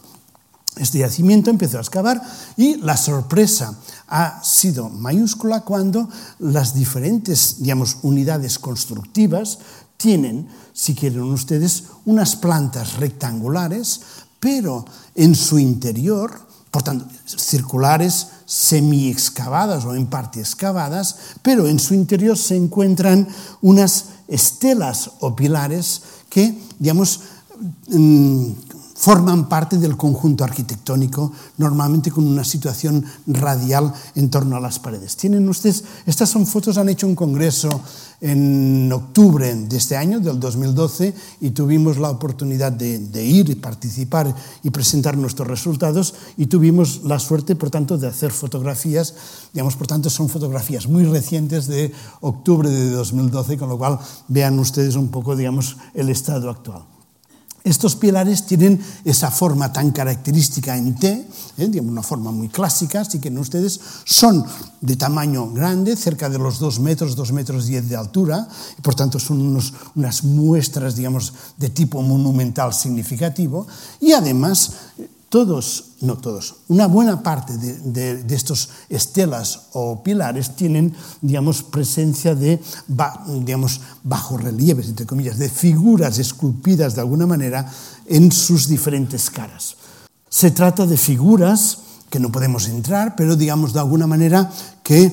Este yacimiento empezó a excavar y la sorpresa ha sido mayúscula cuando las diferentes digamos, unidades constructivas tienen, si quieren ustedes, unas plantas rectangulares, pero en su interior, por tanto, circulares, semi-excavadas o en parte excavadas, pero en su interior se encuentran unas estelas o pilares que, digamos, mm, forman parte del conjunto arquitectónico, normalmente con una situación radial en torno a las paredes. Tienen ustedes, estas son fotos, han hecho un congreso en octubre de este año, del 2012, y tuvimos la oportunidad de, de ir y participar y presentar nuestros resultados, y tuvimos la suerte, por tanto, de hacer fotografías, digamos, por tanto, son fotografías muy recientes de octubre de 2012, con lo cual vean ustedes un poco, digamos, el estado actual. Estos pilares tienen esa forma tan característica en T, ¿eh? digamos una forma muy clásica, así que ustedes son de tamaño grande, cerca de los 2 metros, 2 metros 10 de altura, y por tanto son unos, unas muestras, digamos, de tipo monumental significativo, y además todos, no todos, una buena parte de, de, de estos estelas o pilares tienen, digamos, presencia de, ba, digamos, bajorrelieves, entre comillas, de figuras esculpidas de alguna manera en sus diferentes caras. Se trata de figuras que no podemos entrar, pero digamos de alguna manera que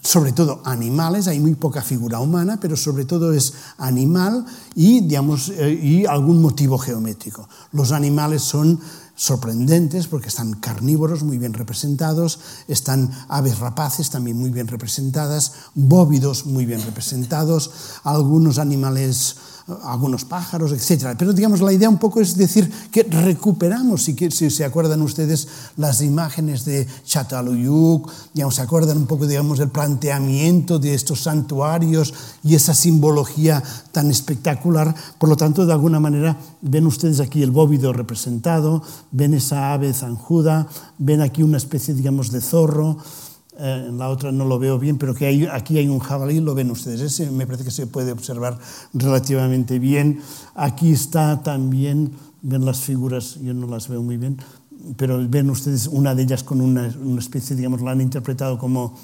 sobre todo animales, hay muy poca figura humana, pero sobre todo es animal y, digamos, eh, y algún motivo geométrico. Los animales son sorprendentes porque están carnívoros muy bien representados, están aves rapaces también muy bien representadas, bóvidos muy bien representados, algunos animales algunos pájaros, etc. Pero digamos, la idea un poco es decir que recuperamos, si, si se acuerdan ustedes, las imágenes de Chataluyuk, digamos, se acuerdan un poco, digamos, del planteamiento de estos santuarios y esa simbología tan espectacular. Por lo tanto, de alguna manera, ven ustedes aquí el bóvido representado, ven esa ave zanjuda, ven aquí una especie, digamos, de zorro. Eh, en la otra no lo veo bien, pero que aquí hay un jabalí, lo ven ustedes. Ese me parece que se puede observar relativamente bien. Aquí está también, ven las figuras, yo no las veo muy bien, pero ven ustedes una de ellas con una, especie, digamos, la han interpretado como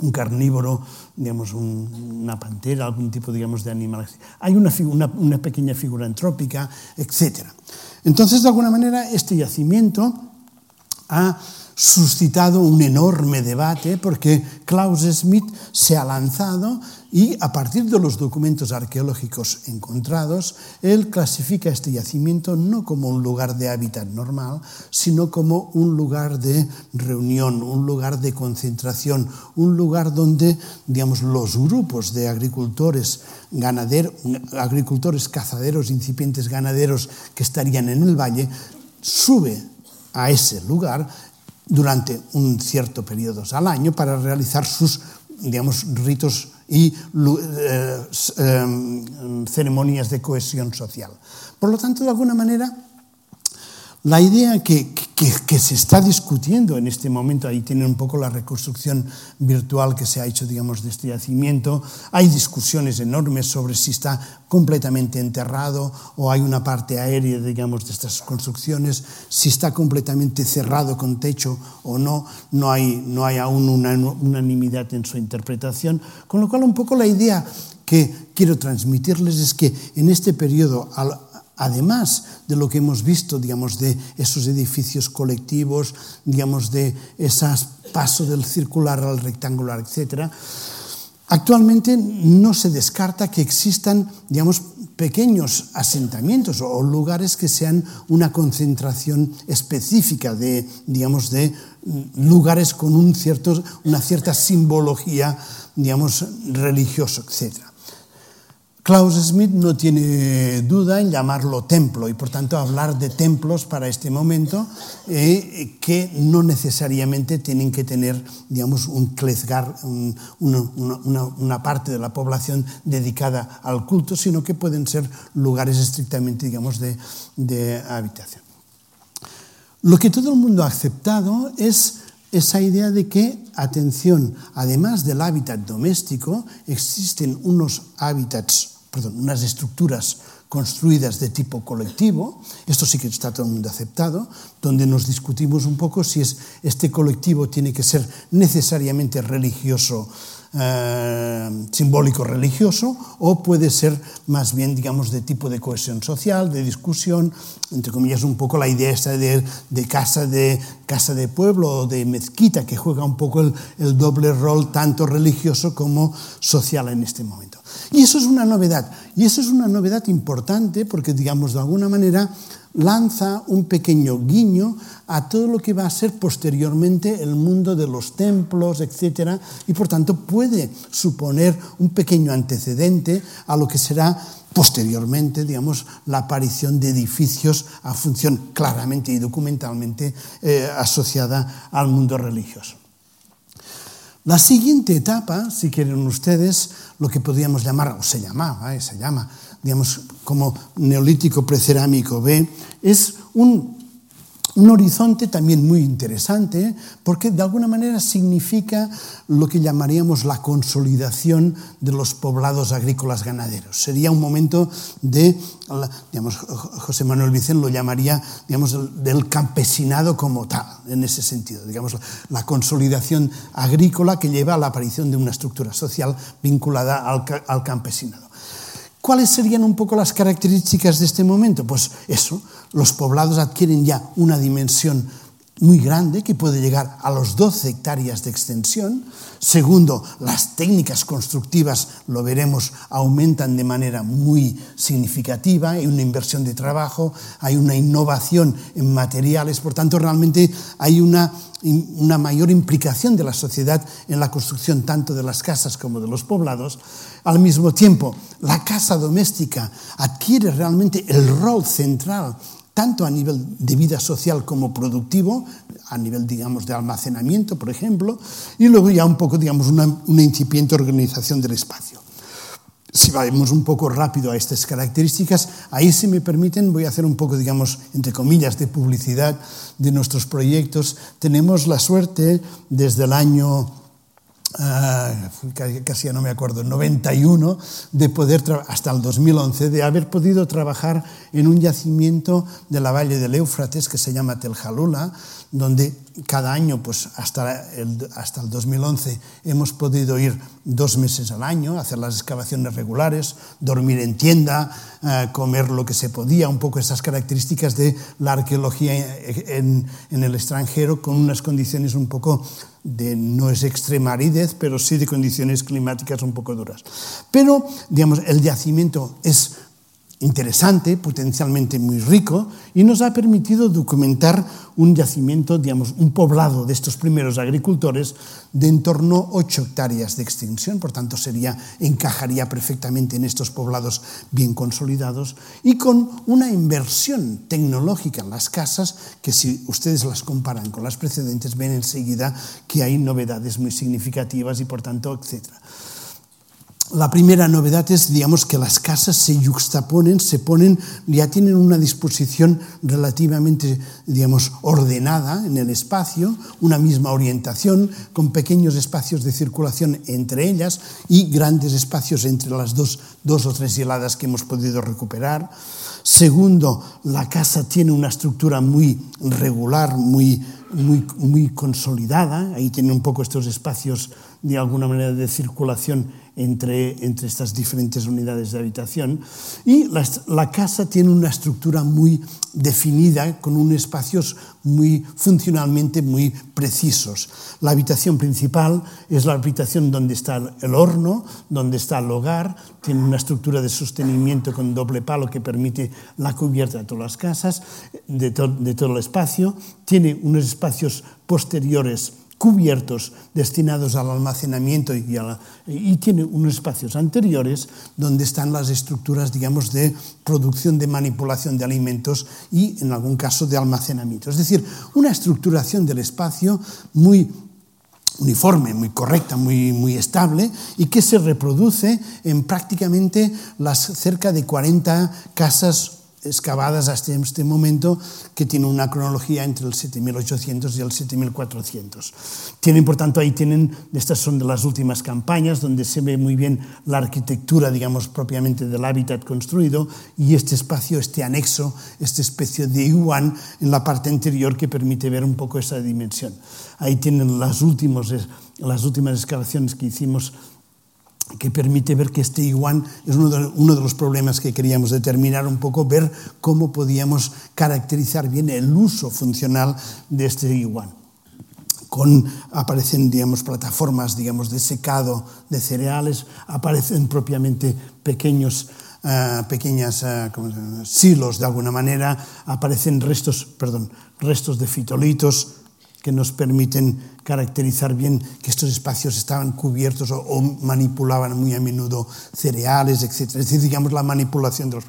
un carnívoro, digamos, un, una pantera, algún tipo, digamos, de animal. Hay una, una, pequeña figura antrópica, etc. Entonces, de alguna manera, este yacimiento ha suscitado un enorme debate porque Klaus Schmidt se ha lanzado y a partir de los documentos arqueológicos encontrados, él clasifica este yacimiento no como un lugar de hábitat normal, sino como un lugar de reunión, un lugar de concentración, un lugar donde digamos, los grupos de agricultores, ganaderos, agricultores, cazaderos, incipientes ganaderos que estarían en el valle, sube a ese lugar durante un cierto periodo al año para realizar sus digamos, ritos y eh, eh, ceremonias de cohesión social. Por lo tanto, de alguna manera, la idea que, se está discutiendo en este momento, ahí tiene un poco la reconstrucción virtual que se ha hecho, digamos, de este yacimiento. Hay discusiones enormes sobre si está completamente enterrado o hay una parte aérea, digamos, de estas construcciones, si está completamente cerrado con techo o no. No hay, no hay aún una unanimidad en su interpretación. Con lo cual, un poco la idea que quiero transmitirles es que en este periodo, además de lo que hemos visto, digamos, de esos edificios colectivos, digamos, de ese paso del circular al rectangular, etc., actualmente no se descarta que existan, digamos, pequeños asentamientos o lugares que sean una concentración específica de, digamos, de lugares con un cierto, una cierta simbología, digamos, religiosa, etc. Klaus Smith no tiene duda en llamarlo templo y por tanto hablar de templos para este momento eh, que no necesariamente tienen que tener digamos, un klezgar, un, una, una, una, parte de la población dedicada al culto, sino que pueden ser lugares estrictamente digamos, de, de habitación. Lo que todo el mundo ha aceptado es esa idea de que, atención, además del hábitat doméstico, existen unos hábitats, perdón, unas estructuras construidas de tipo colectivo, esto sí que está todo el mundo aceptado, donde nos discutimos un poco si es, este colectivo tiene que ser necesariamente religioso eh, simbólico religioso o puede ser más bien, digamos, de tipo de cohesión social, de discusión, entre comillas, un poco la idea esta de, de casa, de casa de pueblo o de mezquita, que juega un poco el, el doble rol tanto religioso como social en este momento. Y eso es una novedad, y eso es una novedad importante porque, digamos, de alguna manera lanza un pequeño guiño a todo lo que va a ser posteriormente el mundo de los templos, etc. Y por tanto puede suponer un pequeño antecedente a lo que será posteriormente, digamos, la aparición de edificios a función claramente y documentalmente eh, asociada al mundo religioso. La siguiente etapa, si quieren ustedes, lo que podríamos llamar, o se llamaba, eh, se llama, digamos, como neolítico precerámico B, es un, un horizonte también muy interesante porque de alguna manera significa lo que llamaríamos la consolidación de los poblados agrícolas ganaderos. Sería un momento de, digamos, José Manuel Vicente lo llamaría, digamos, del campesinado como tal, en ese sentido, digamos, la consolidación agrícola que lleva a la aparición de una estructura social vinculada al, al campesinado. ¿Cuáles serían un poco las características de este momento? Pues eso, los poblados adquieren ya una dimensión muy grande que puede llegar a los 12 hectáreas de extensión. Segundo, las técnicas constructivas, lo veremos, aumentan de manera muy significativa. Hay una inversión de trabajo, hay una innovación en materiales, por tanto, realmente hay una, una mayor implicación de la sociedad en la construcción tanto de las casas como de los poblados. Al mismo tiempo, la casa doméstica adquiere realmente el rol central tanto a nivel de vida social como productivo, a nivel, digamos, de almacenamiento, por ejemplo, y luego ya un poco, digamos, una, una incipiente organización del espacio. Si vamos un poco rápido a estas características, ahí si me permiten voy a hacer un poco, digamos, entre comillas, de publicidad de nuestros proyectos. Tenemos la suerte desde el año Uh, casi ya no me acuerdo, 91, de poder, hasta el 2011, de haber podido trabajar en un yacimiento de la valle del Éufrates que se llama Teljalula, donde cada año, pues hasta el, hasta el 2011, hemos podido ir dos meses al año, hacer las excavaciones regulares, dormir en tienda, uh, comer lo que se podía, un poco esas características de la arqueología en, en el extranjero, con unas condiciones un poco de, no es extrema aridez, pero sí de condiciones climáticas un poco duras. Pero, digamos, el yacimiento es interesante, potencialmente muy rico, y nos ha permitido documentar un yacimiento, digamos, un poblado de estos primeros agricultores de en torno a 8 hectáreas de extensión, por tanto sería, encajaría perfectamente en estos poblados bien consolidados, y con una inversión tecnológica en las casas que si ustedes las comparan con las precedentes ven enseguida que hay novedades muy significativas y por tanto, etcétera. La primera novedad es, digamos, que las casas se yuxtaponen, se ponen, ya tienen una disposición relativamente, digamos, ordenada en el espacio, una misma orientación, con pequeños espacios de circulación entre ellas y grandes espacios entre las dos, dos o tres heladas que hemos podido recuperar. Segundo, la casa tiene una estructura muy regular, muy, muy, muy consolidada, ahí tiene un poco estos espacios de alguna manera de circulación entre, entre estas diferentes unidades de habitación. Y la, la casa tiene una estructura muy definida, con unos espacios muy funcionalmente muy precisos. La habitación principal es la habitación donde está el horno, donde está el hogar, tiene una estructura de sostenimiento con doble palo que permite la cubierta de todas las casas, de, to de todo el espacio, tiene unos espacios posteriores cubiertos destinados al almacenamiento y, tiene unos espacios anteriores donde están las estructuras, digamos, de producción, de manipulación de alimentos y, en algún caso, de almacenamiento. Es decir, una estructuración del espacio muy uniforme, muy correcta, muy, muy estable y que se reproduce en prácticamente las cerca de 40 casas excavadas hasta este momento, que tiene una cronología entre el 7800 y el 7400. Tienen, por tanto, ahí tienen, estas son de las últimas campañas, donde se ve muy bien la arquitectura, digamos, propiamente del hábitat construido, y este espacio, este anexo, esta especie de iguan en la parte anterior que permite ver un poco esa dimensión. Ahí tienen las, últimos, las últimas excavaciones que hicimos que permite ver que este iguan es uno de, uno de, los problemas que queríamos determinar un poco, ver cómo podíamos caracterizar bien el uso funcional de este iguan. Con, aparecen digamos, plataformas digamos, de secado de cereales, aparecen propiamente pequeños Uh, pequeñas uh, silos de alguna manera, aparecen restos, perdón, restos de fitolitos, que nos permiten caracterizar bien que estos espacios estaban cubiertos o, manipulaban muy a menudo cereales, etc. Es decir, digamos, la manipulación de los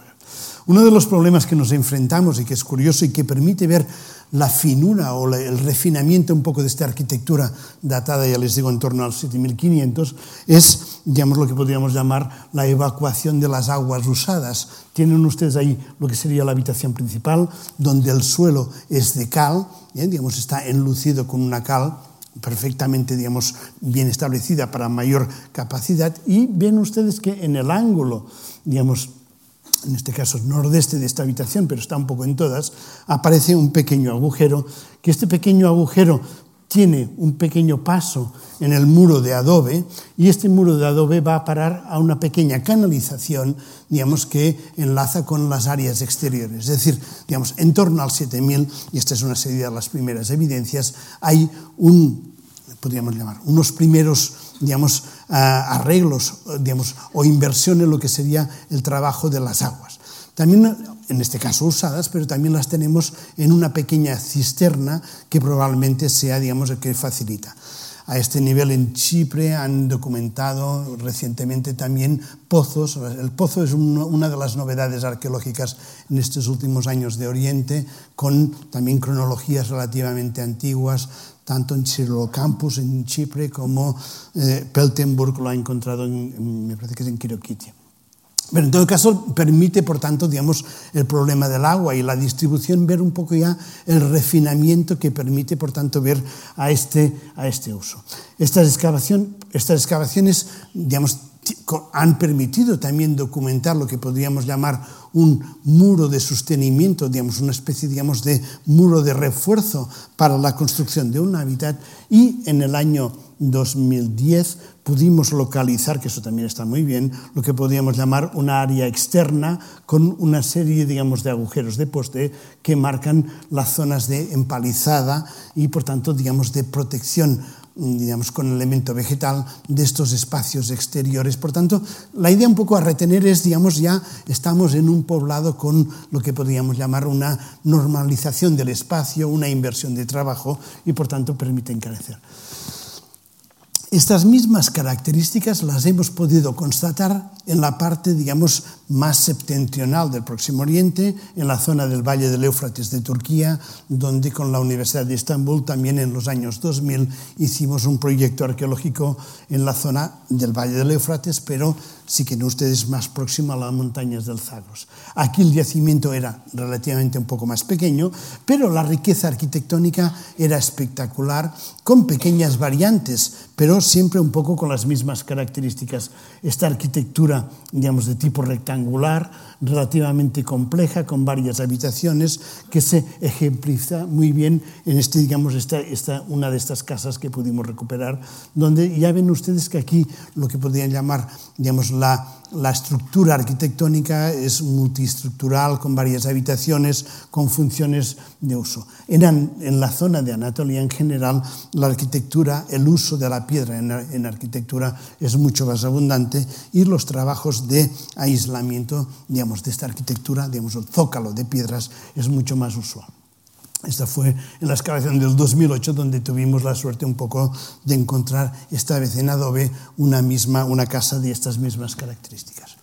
uno de los problemas que nos enfrentamos y que es curioso y que permite ver la finura o el refinamiento un poco de esta arquitectura datada, ya les digo, en torno al 7500, es, digamos, lo que podríamos llamar la evacuación de las aguas usadas. Tienen ustedes ahí lo que sería la habitación principal, donde el suelo es de cal, ¿eh? digamos, está enlucido con una cal perfectamente, digamos, bien establecida para mayor capacidad, y ven ustedes que en el ángulo, digamos, en este caso nordeste de esta habitación, pero está un poco en todas, aparece un pequeño agujero, que este pequeño agujero tiene un pequeño paso en el muro de adobe y este muro de adobe va a parar a una pequeña canalización, digamos, que enlaza con las áreas exteriores. Es decir, digamos, en torno al 7000, y esta es una serie de las primeras evidencias, hay un, podríamos llamar, unos primeros digamos, arreglos digamos, o inversión en lo que sería el trabajo de las aguas. También en este caso usadas, pero también las tenemos en una pequeña cisterna que probablemente sea, digamos, el que facilita. A este nivel en Chipre han documentado recientemente también pozos. El pozo es una de las novedades arqueológicas en estos últimos años de Oriente, con también cronologías relativamente antiguas, tanto en Cirlocampus, en Chipre, como eh, Peltenburg lo ha encontrado, en, me parece que es en Quiroquitia. Pero en todo caso permite, por tanto, digamos, el problema del agua y la distribución, ver un poco ya el refinamiento que permite, por tanto, ver a este, a este uso. Estas, excavación, estas excavaciones, digamos, han permitido también documentar lo que podríamos llamar un muro de sostenimiento, digamos, una especie digamos, de muro de refuerzo para la construcción de un hábitat. Y en el año 2010 pudimos localizar, que eso también está muy bien, lo que podríamos llamar una área externa con una serie digamos, de agujeros de poste que marcan las zonas de empalizada y por tanto digamos, de protección digamos, con el elemento vegetal de estos espacios exteriores. Por tanto, la idea un poco a retener es, digamos, ya estamos en un poblado con lo que podríamos llamar una normalización del espacio, una inversión de trabajo y, por tanto, permite encarecer. Estas mismas características las hemos podido constatar en la parte, digamos, más septentrional del Próximo Oriente, en la zona del Valle del Éufrates de Turquía, donde con la Universidad de Estambul también en los años 2000 hicimos un proyecto arqueológico en la zona del Valle del Éufrates, pero sí que ustedes más próximo a las montañas del Zagros. Aquí el yacimiento era relativamente un poco más pequeño, pero la riqueza arquitectónica era espectacular, con pequeñas variantes, pero siempre un poco con las mismas características. Esta arquitectura, digamos, de tipo rectangular, relativamente compleja, con varias habitaciones, que se ejemplifica muy bien en este, digamos, esta, esta, una de estas casas que pudimos recuperar, donde ya ven ustedes que aquí lo que podrían llamar, digamos, la, estructura arquitectónica es multiestructural, con varias habitaciones, con funciones de uso. En, en la zona de Anatolia en general, la arquitectura, el uso de la piedra en, en arquitectura es mucho más abundante y los trabajos de aislamiento, digamos, de esta arquitectura, digamos, el zócalo de piedras es mucho más usual. Esta fue en la excavación del 2008 donde tuvimos la suerte un poco de encontrar esta vez en adobe una misma una casa de estas mismas características.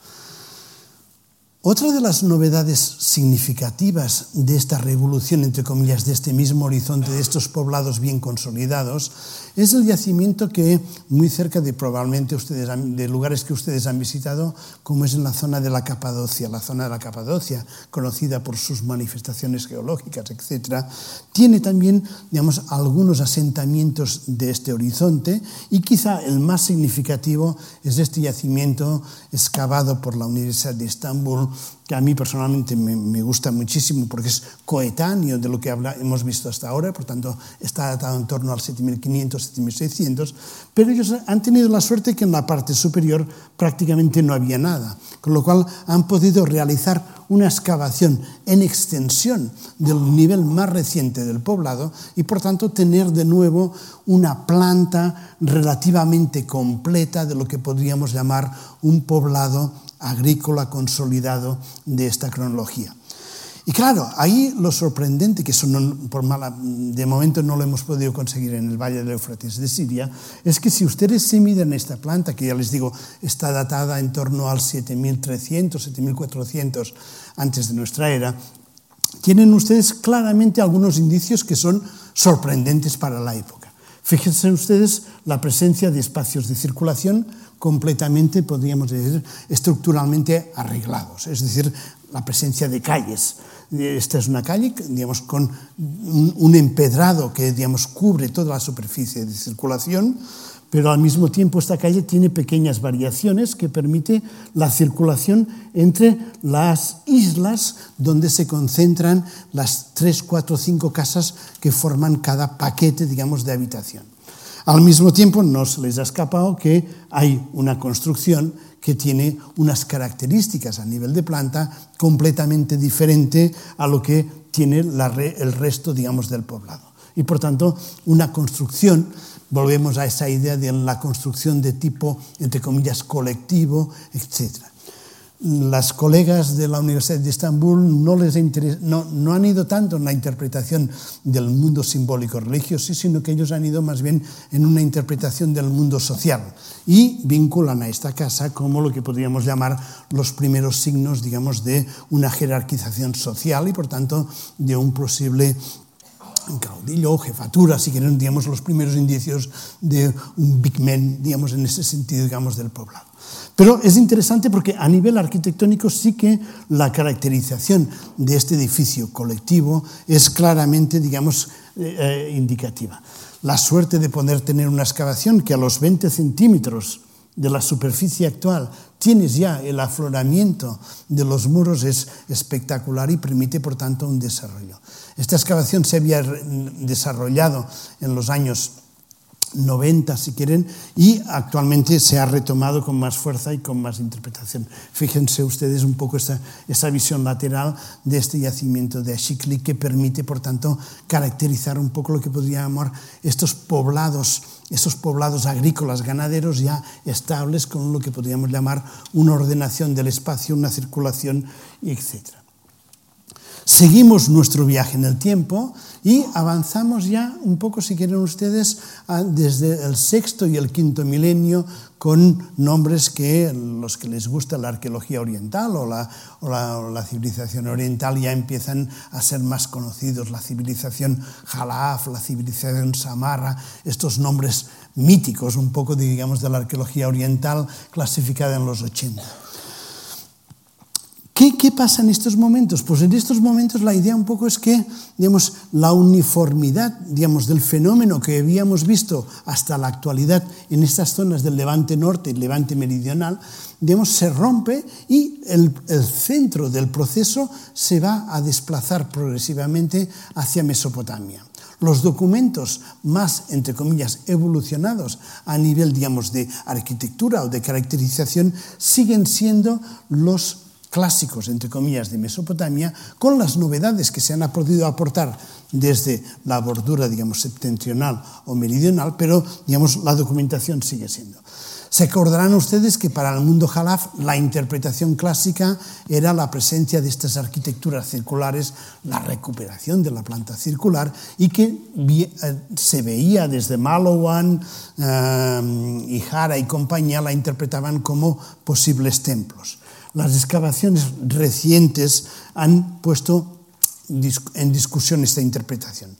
Otra de las novedades significativas de esta revolución, entre comillas, de este mismo horizonte, de estos poblados bien consolidados, es el yacimiento que muy cerca de probablemente ustedes de lugares que ustedes han visitado, como es en la zona de la Capadocia, la zona de la Capadocia, conocida por sus manifestaciones geológicas, etc., tiene también, digamos, algunos asentamientos de este horizonte y quizá el más significativo es este yacimiento excavado por la Universidad de Estambul que a mí personalmente me, gusta muchísimo porque es coetáneo de lo que hemos visto hasta ahora, por tanto está datado en torno al 7500, 7600, pero ellos han tenido la suerte que en la parte superior prácticamente no había nada, con lo cual han podido realizar una excavación en extensión del nivel más reciente del poblado y por tanto tener de nuevo una planta relativamente completa de lo que podríamos llamar un poblado agrícola consolidado de esta cronología. Y claro, ahí lo sorprendente, que eso por mala, de momento no lo hemos podido conseguir en el Valle del Éufrates de Siria, es que si ustedes se miden esta planta, que ya les digo, está datada en torno al 7300, 7400 antes de nuestra era, tienen ustedes claramente algunos indicios que son sorprendentes para la época. Fíjense ustedes la presencia de espacios de circulación completamente, podríamos decir, estructuralmente arreglados, es decir, la presencia de calles. Esta es una calle, digamos, con un empedrado que, digamos, cubre toda la superficie de circulación, pero al mismo tiempo esta calle tiene pequeñas variaciones que permite la circulación entre las islas donde se concentran las tres, cuatro, cinco casas que forman cada paquete, digamos, de habitación. Al mismo tiempo, no se les ha escapado que hay una construcción que tiene unas características a nivel de planta completamente diferente a lo que tiene el resto, digamos, del poblado. Y por tanto, una construcción Volvemos a esa idea de la construcción de tipo, entre comillas, colectivo, etc. Las colegas de la Universidad de Estambul no, les no, no han ido tanto en la interpretación del mundo simbólico religioso, sino que ellos han ido más bien en una interpretación del mundo social y vinculan a esta casa como lo que podríamos llamar los primeros signos, digamos, de una jerarquización social y, por tanto, de un posible caudillo o jefatura, si quieren, digamos, los primeros indicios de un big man, digamos, en ese sentido, digamos, del poblado. Pero es interesante porque a nivel arquitectónico sí que la caracterización de este edificio colectivo es claramente, digamos, eh, indicativa. La suerte de poder tener una excavación que a los 20 centímetros de la superficie actual tienes ya el afloramiento de los muros es espectacular y permite, por tanto, un desarrollo. Esta excavación se había desarrollado en los años 90, si quieren, y actualmente se ha retomado con más fuerza y con más interpretación. Fíjense ustedes un poco esa, visión lateral de este yacimiento de Ashikli que permite, por tanto, caracterizar un poco lo que podríamos llamar estos poblados, poblados agrícolas, ganaderos ya estables con lo que podríamos llamar una ordenación del espacio, una circulación, etc. Seguimos nuestro viaje en el tiempo y avanzamos ya un poco, si quieren ustedes, desde el sexto y el quinto milenio con nombres que los que les gusta la arqueología oriental o la, o la, civilización oriental ya empiezan a ser más conocidos, la civilización Jalaf, la civilización Samarra, estos nombres míticos un poco, digamos, de la arqueología oriental clasificada en los 80. ¿Qué, pasa en estos momentos? Pues en estos momentos la idea un poco es que digamos, la uniformidad digamos, del fenómeno que habíamos visto hasta la actualidad en estas zonas del levante norte y levante meridional digamos, se rompe y el, el centro del proceso se va a desplazar progresivamente hacia Mesopotamia los documentos más, entre comillas, evolucionados a nivel, digamos, de arquitectura o de caracterización siguen siendo los clásicos, entre comillas, de Mesopotamia, con las novedades que se han podido aportar desde la bordura, digamos, septentrional o meridional, pero, digamos, la documentación sigue siendo. Se acordarán ustedes que para el mundo jalaf la interpretación clásica era la presencia de estas arquitecturas circulares, la recuperación de la planta circular y que eh, se veía desde Malowan eh, y Jara y compañía la interpretaban como posibles templos. Las excavaciones recientes han puesto en discusión esta interpretación.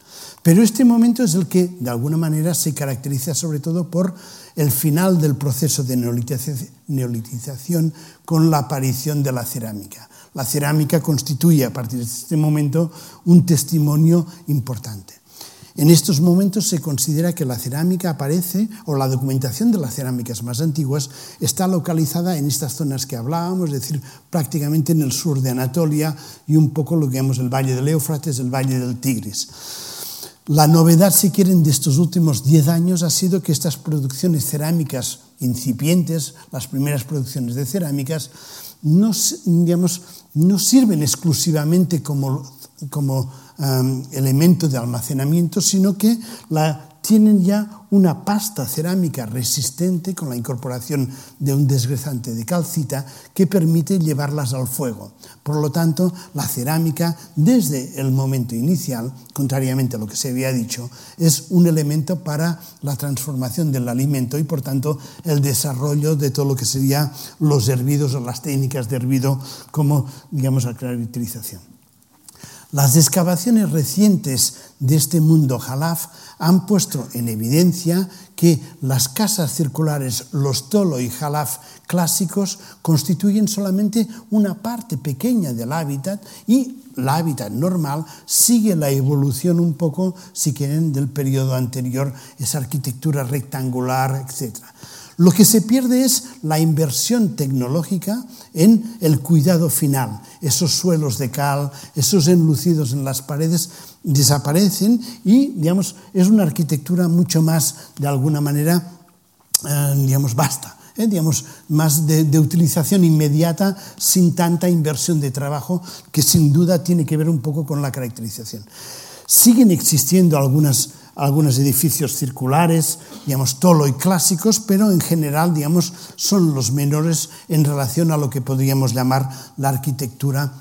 Pero este momento es el que, de alguna manera, se caracteriza sobre todo por el final del proceso de neolitización con la aparición de la cerámica. La cerámica constituye, a partir de este momento, un testimonio importante. En estos momentos se considera que la cerámica aparece, o la documentación de las cerámicas más antiguas, está localizada en estas zonas que hablábamos, es decir, prácticamente en el sur de Anatolia y un poco lo que llamamos el Valle del Éufrates, el Valle del Tigris. La novedad, si quieren, de estos últimos diez años ha sido que estas producciones cerámicas incipientes, las primeras producciones de cerámicas, no, digamos, no sirven exclusivamente como, como elemento de almacenamiento, sino que tienen ya una pasta cerámica resistente con la incorporación de un desgrezante de calcita que permite llevarlas al fuego. Por lo tanto, la cerámica desde el momento inicial, contrariamente a lo que se había dicho, es un elemento para la transformación del alimento y por tanto el desarrollo de todo lo que serían los hervidos o las técnicas de hervido como digamos la caracterización. Las excavaciones recientes de este mundo Jalaf han puesto en evidencia que las casas circulares Los Tolo y Jalaf clásicos constituyen solamente una parte pequeña del hábitat y el hábitat normal sigue la evolución un poco, si quieren, del periodo anterior, esa arquitectura rectangular, etcétera. Lo que se pierde es la inversión tecnológica en el cuidado final. Esos suelos de cal, esos enlucidos en las paredes desaparecen y, digamos, es una arquitectura mucho más, de alguna manera, eh, digamos, basta. Eh, digamos, más de, de, utilización inmediata sin tanta inversión de trabajo que sin duda tiene que ver un poco con la caracterización. Siguen existiendo algunas algunos edificios circulares, digamos, tolo y clásicos, pero en general, digamos, son los menores en relación a lo que podríamos llamar la arquitectura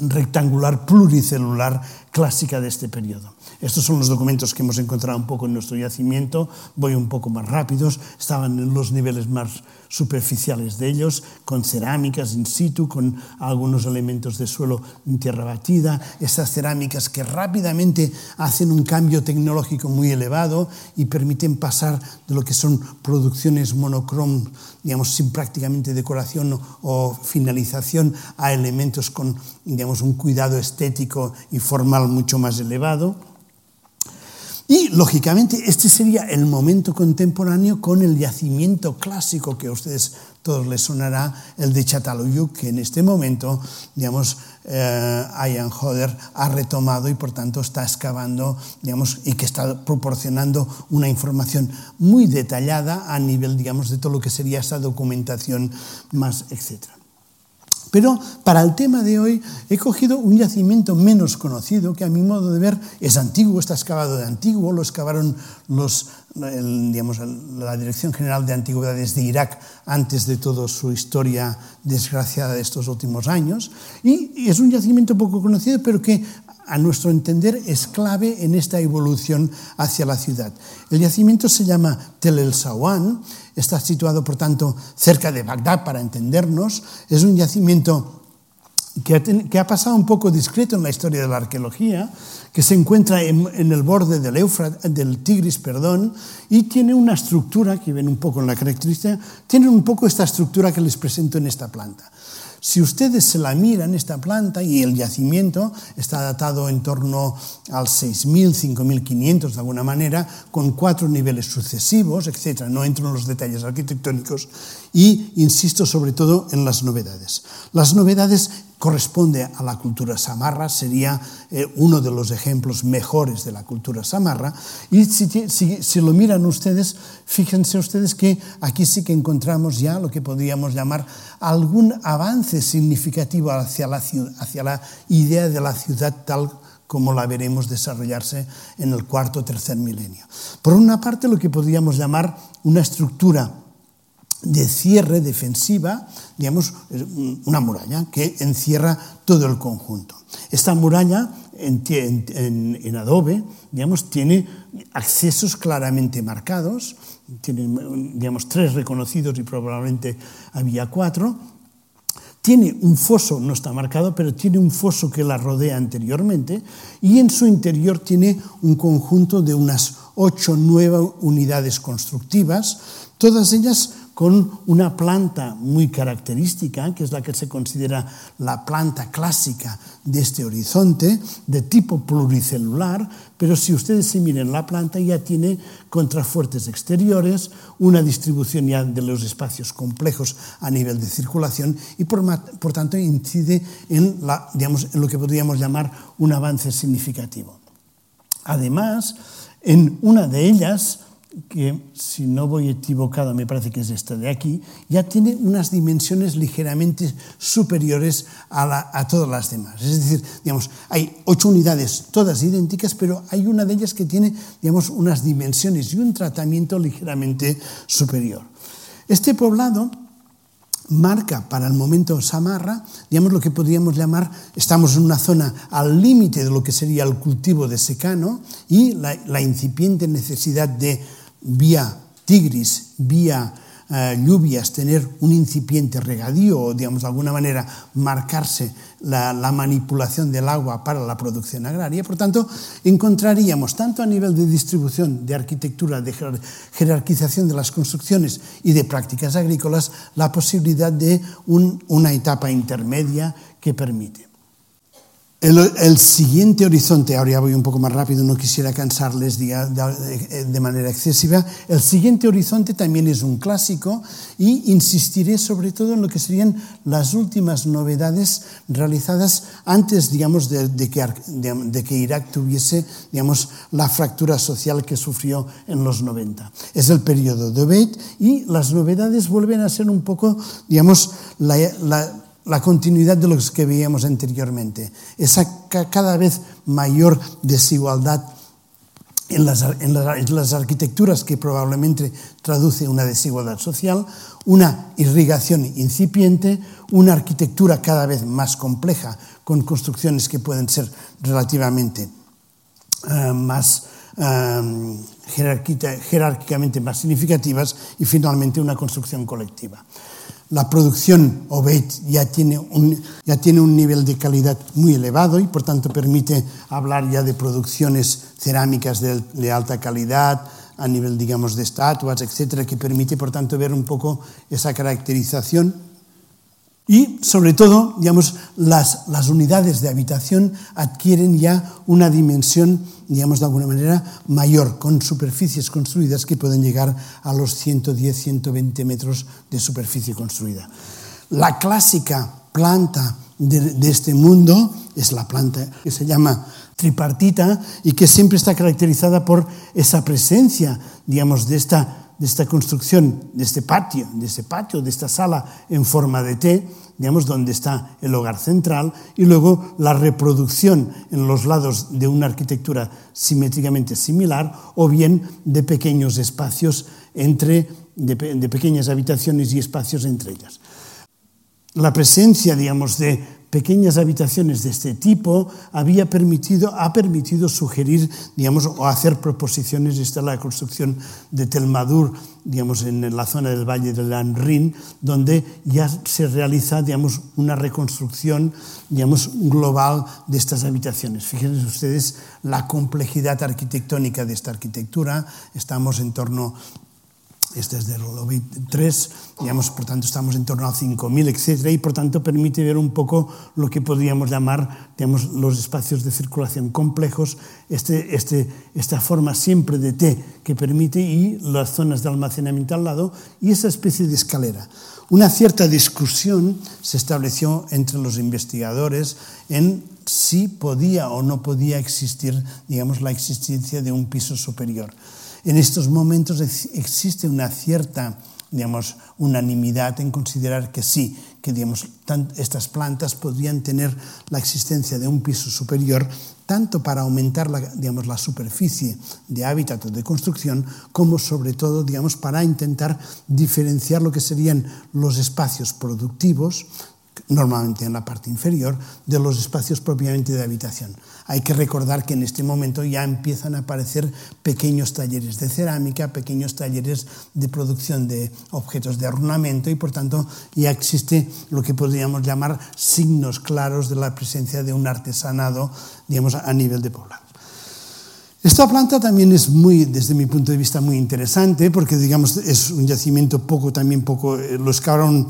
rectangular pluricelular clásica de este periodo. Estos son los documentos que hemos encontrado un poco en nuestro yacimiento, voy un poco más rápidos, estaban en los niveles más superficiales de ellos, con cerámicas in situ, con algunos elementos de suelo en tierra batida, esas cerámicas que rápidamente hacen un cambio tecnológico muy elevado y permiten pasar de lo que son producciones monocrom, digamos, sin prácticamente decoración o finalización, a elementos con, digamos, un cuidado estético y formal mucho más elevado. Y, lógicamente, este sería el momento contemporáneo con el yacimiento clásico que a ustedes todos les sonará, el de Chatalayuk, que en este momento, digamos, eh, Ian Hodder ha retomado y, por tanto, está excavando, digamos, y que está proporcionando una información muy detallada a nivel, digamos, de todo lo que sería esa documentación más, etcétera. Pero para el tema de hoy he cogido un yacimiento menos conocido que a mi modo de ver es antiguo, está excavado de antiguo, lo excavaron los, digamos, la Dirección General de Antigüedades de Irak antes de toda su historia desgraciada de estos últimos años. Y es un yacimiento poco conocido, pero que a nuestro entender es clave en esta evolución hacia la ciudad. El yacimiento se llama Tel el Sawan está situado, por tanto, cerca de Bagdad, para entendernos. Es un yacimiento que ha, pasado un poco discreto en la historia de la arqueología, que se encuentra en, el borde del, del Tigris perdón, y tiene una estructura, que ven un poco en la característica, tiene un poco esta estructura que les presento en esta planta. Si ustedes se la miran, esta planta y el yacimiento está datado en torno al 6.000, 5.500 de alguna manera, con cuatro niveles sucesivos, etc. No entro en los detalles arquitectónicos y insisto sobre todo en las novedades. Las novedades corresponde a la cultura samarra, sería eh, uno de los ejemplos mejores de la cultura samarra. Y si, si, si, lo miran ustedes, fíjense ustedes que aquí sí que encontramos ya lo que podríamos llamar algún avance significativo hacia la, hacia la idea de la ciudad tal como la veremos desarrollarse en el cuarto o tercer milenio. Por una parte, lo que podríamos llamar una estructura de cierre defensiva, digamos, una muralla que encierra todo el conjunto. Esta muralla en, adobe, digamos, tiene accesos claramente marcados, tiene, digamos, tres reconocidos y probablemente había cuatro. Tiene un foso, no está marcado, pero tiene un foso que la rodea anteriormente y en su interior tiene un conjunto de unas ocho o nueve unidades constructivas, todas ellas con una planta muy característica, que es la que se considera la planta clásica de este horizonte, de tipo pluricelular, pero si ustedes se miren la planta ya tiene contrafuertes exteriores, una distribución ya de los espacios complejos a nivel de circulación y por, tanto incide en lo que podríamos llamar un avance significativo. Además, en una de ellas, que si no voy equivocado, me parece que es esta de aquí, ya tiene unas dimensiones ligeramente superiores a, a, todas las demás. Es decir, digamos, hay ocho unidades todas idénticas, pero hay una de ellas que tiene, digamos, unas dimensiones y un tratamiento ligeramente superior. Este poblado marca para el momento Samarra, digamos lo que podríamos llamar, estamos en una zona al límite de lo que sería el cultivo de secano y la, la incipiente necesidad de vía Tigris, vía eh, lluvias tener un incipiente regadío o, digamos, de alguna manera marcarse la, la, manipulación del agua para la producción agraria. Por tanto, encontraríamos tanto a nivel de distribución, de arquitectura, de jerarquización de las construcciones y de prácticas agrícolas, la posibilidad de un, una etapa intermedia que permite. El, siguiente horizonte, ahora ya voy un poco más rápido, no quisiera cansarles de, manera excesiva, el siguiente horizonte también es un clásico y insistiré sobre todo en lo que serían las últimas novedades realizadas antes, digamos, de, que, Irak tuviese, digamos, la fractura social que sufrió en los 90. Es el periodo de Beit y las novedades vuelven a ser un poco, digamos, la la continuidad de lo que veíamos anteriormente, esa cada vez mayor desigualdad en las, en, las, arquitecturas que probablemente traduce una desigualdad social, una irrigación incipiente, una arquitectura cada vez más compleja, con construcciones que pueden ser relativamente uh, más uh, jerárquicamente más significativas y finalmente una construcción colectiva la producción Obeit ya tiene, un, ya tiene un nivel de calidad muy elevado y por tanto permite hablar ya de producciones cerámicas de, de alta calidad a nivel, digamos, de estatuas, etcétera, que permite, por tanto, ver un poco esa caracterización y, sobre todo, digamos, las, las unidades de habitación adquieren ya una dimensión, digamos, de alguna manera mayor, con superficies construidas que pueden llegar a los 110, 120 metros de superficie construida. La clásica planta de, de este mundo es la planta que se llama tripartita y que siempre está caracterizada por esa presencia, digamos, de esta de esta construcción, de este patio, de este patio, de esta sala en forma de T, digamos, donde está el hogar central, y luego la reproducción en los lados de una arquitectura simétricamente similar, o bien de pequeños espacios entre, de, de pequeñas habitaciones y espacios entre ellas. La presencia, digamos, de pequeñas habitaciones de este tipo había permitido, ha permitido sugerir, digamos, o hacer proposiciones. Esta es la construcción de Telmadur, digamos, en la zona del Valle del Anrin, donde ya se realiza, digamos, una reconstrucción, digamos, global de estas habitaciones. Fíjense ustedes la complejidad arquitectónica de esta arquitectura. Estamos en torno este es del lobby 3, digamos, por tanto estamos en torno a 5.000, etcétera, y por tanto permite ver un poco lo que podríamos llamar digamos, los espacios de circulación complejos, este, este, esta forma siempre de T que permite y las zonas de almacenamiento al lado y esa especie de escalera. Una cierta discusión se estableció entre los investigadores en si podía o no podía existir, digamos, la existencia de un piso superior. En estos momentos existe una cierta digamos, unanimidad en considerar que sí, que estas plantas podrían tener la existencia de un piso superior tanto para aumentar la, digamos, la superficie de hábitat o de construcción, como sobre todo digamos, para intentar diferenciar lo que serían los espacios productivos normalmente en la parte inferior, de los espacios propiamente de habitación. Hay que recordar que en este momento ya empiezan a aparecer pequeños talleres de cerámica, pequeños talleres de producción de objetos de ornamento y por tanto ya existe lo que podríamos llamar signos claros de la presencia de un artesanado digamos, a nivel de poblado. Esta planta también es muy, desde mi punto de vista, muy interesante porque, digamos, es un yacimiento poco, también poco, eh, lo excavaron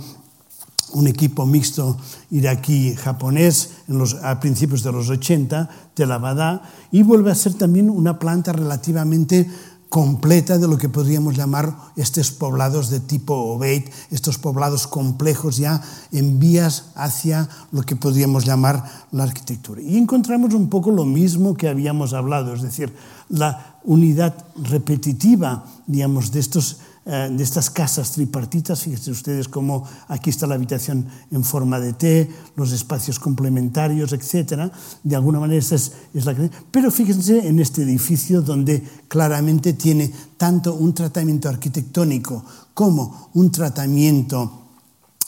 un equipo mixto iraquí-japonés a principios de los 80, Tel Abadá, y vuelve a ser también una planta relativamente completa de lo que podríamos llamar estos poblados de tipo Obeid, estos poblados complejos ya en vías hacia lo que podríamos llamar la arquitectura. Y encontramos un poco lo mismo que habíamos hablado, es decir, la unidad repetitiva, digamos, de estos eh, de estas casas tripartitas. Fíjense ustedes cómo aquí está la habitación en forma de T, los espacios complementarios, etc. De alguna manera esa es, es la que... Pero fíjense en este edificio donde claramente tiene tanto un tratamiento arquitectónico como un tratamiento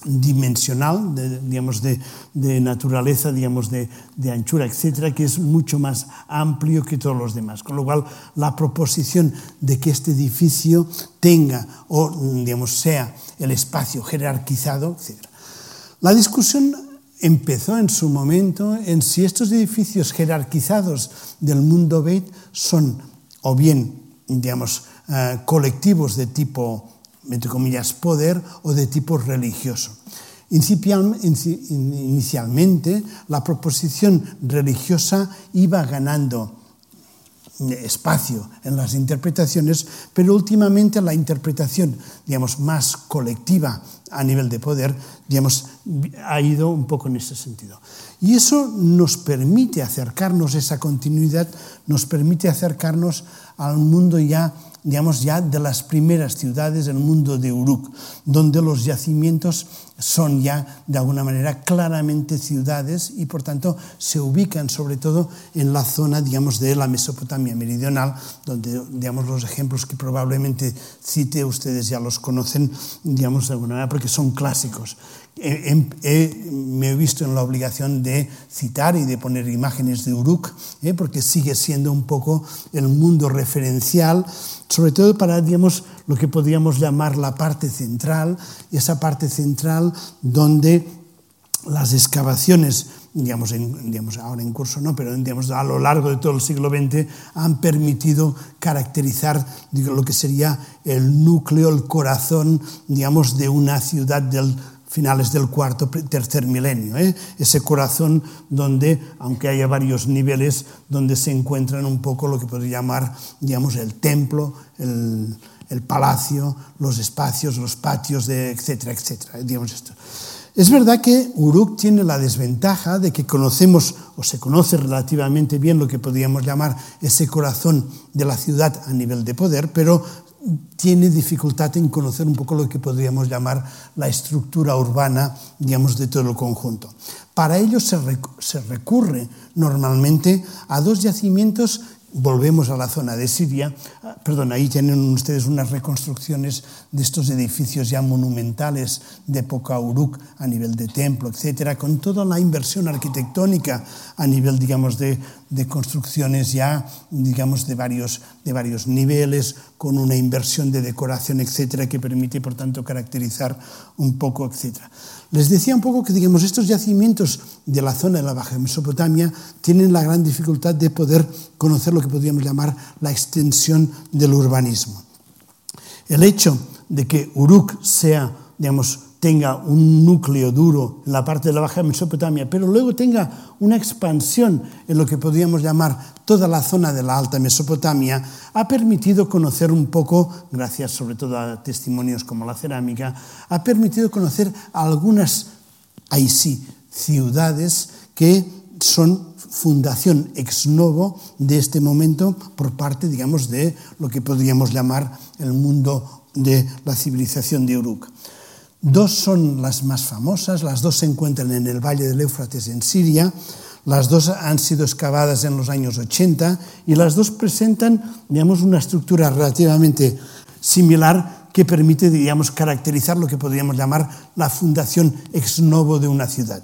dimensional, de, digamos, de, naturaleza, digamos, de, anchura, etcétera, que es mucho más amplio que todos los demás. Con lo cual, la proposición de que este edificio tenga o, digamos, sea el espacio jerarquizado, etcétera. La discusión empezó en su momento en si estos edificios jerarquizados del mundo Beit son o bien, digamos, uh, colectivos de tipo entre comillas, poder o de tipo religioso. Inicialmente, la proposición religiosa iba ganando espacio en las interpretaciones, pero últimamente la interpretación, digamos, más colectiva a nivel de poder, digamos, ha ido un poco en ese sentido. Y eso nos permite acercarnos, esa continuidad nos permite acercarnos al mundo ya digamos, ya de las primeras ciudades del mundo de Uruk, donde los yacimientos son ya, de alguna manera, claramente ciudades y, por tanto, se ubican sobre todo en la zona, digamos, de la Mesopotamia meridional, donde, digamos, los ejemplos que probablemente cite ustedes ya los conocen, digamos, de alguna manera, porque son clásicos. Me he visto en la obligación de citar y de poner imágenes de Uruk, ¿eh? porque sigue siendo un poco el mundo referencial sobre todo para, digamos, lo que podríamos llamar la parte central, esa parte central donde las excavaciones, digamos, digamos, ahora en curso no, pero digamos, a lo largo de todo el siglo XX han permitido caracterizar digo, lo que sería el núcleo, el corazón, digamos, de una ciudad del finales del cuarto, tercer milenio. ¿eh? Ese corazón donde, aunque haya varios niveles, donde se encuentran un poco lo que podría llamar, digamos, el templo, el, palacio, los espacios, los patios, de, etcétera, etcétera. Digamos esto. Es verdad que Uruk tiene la desventaja de que conocemos o se conoce relativamente bien lo que podríamos llamar ese corazón de la ciudad a nivel de poder, pero tiene dificultad en conocer un poco lo que podríamos llamar la estructura urbana, digamos, de todo el conjunto. Para ello se, recurre normalmente a dos yacimientos volvemos a la zona de Siria, ah, perdón, ahí tienen ustedes unas reconstrucciones de estos edificios ya monumentales de época Uruk a nivel de templo, etcétera, con toda la inversión arquitectónica a nivel, digamos, de, de construcciones ya, digamos, de varios, de varios niveles, con una inversión de decoración, etcétera, que permite, por tanto, caracterizar un poco, etcétera. Les decía un poco que, digamos, estos yacimientos de la zona de la Baja Mesopotamia tienen la gran dificultad de poder conocer lo que podríamos llamar la extensión del urbanismo. El hecho de que Uruk sea, digamos, tenga un núcleo duro en la parte de la Baja Mesopotamia, pero luego tenga una expansión en lo que podríamos llamar toda la zona de la Alta Mesopotamia, ha permitido conocer un poco, gracias sobre todo a testimonios como la cerámica, ha permitido conocer algunas, ahí sí, ciudades que son fundación ex novo de este momento por parte, digamos, de lo que podríamos llamar el mundo de la civilización de Uruk. Dos son las más famosas, las dos se encuentran en el Valle del Éufrates en Siria, las dos han sido excavadas en los años 80 y las dos presentan digamos, una estructura relativamente similar que permite digamos, caracterizar lo que podríamos llamar la fundación ex novo de una ciudad.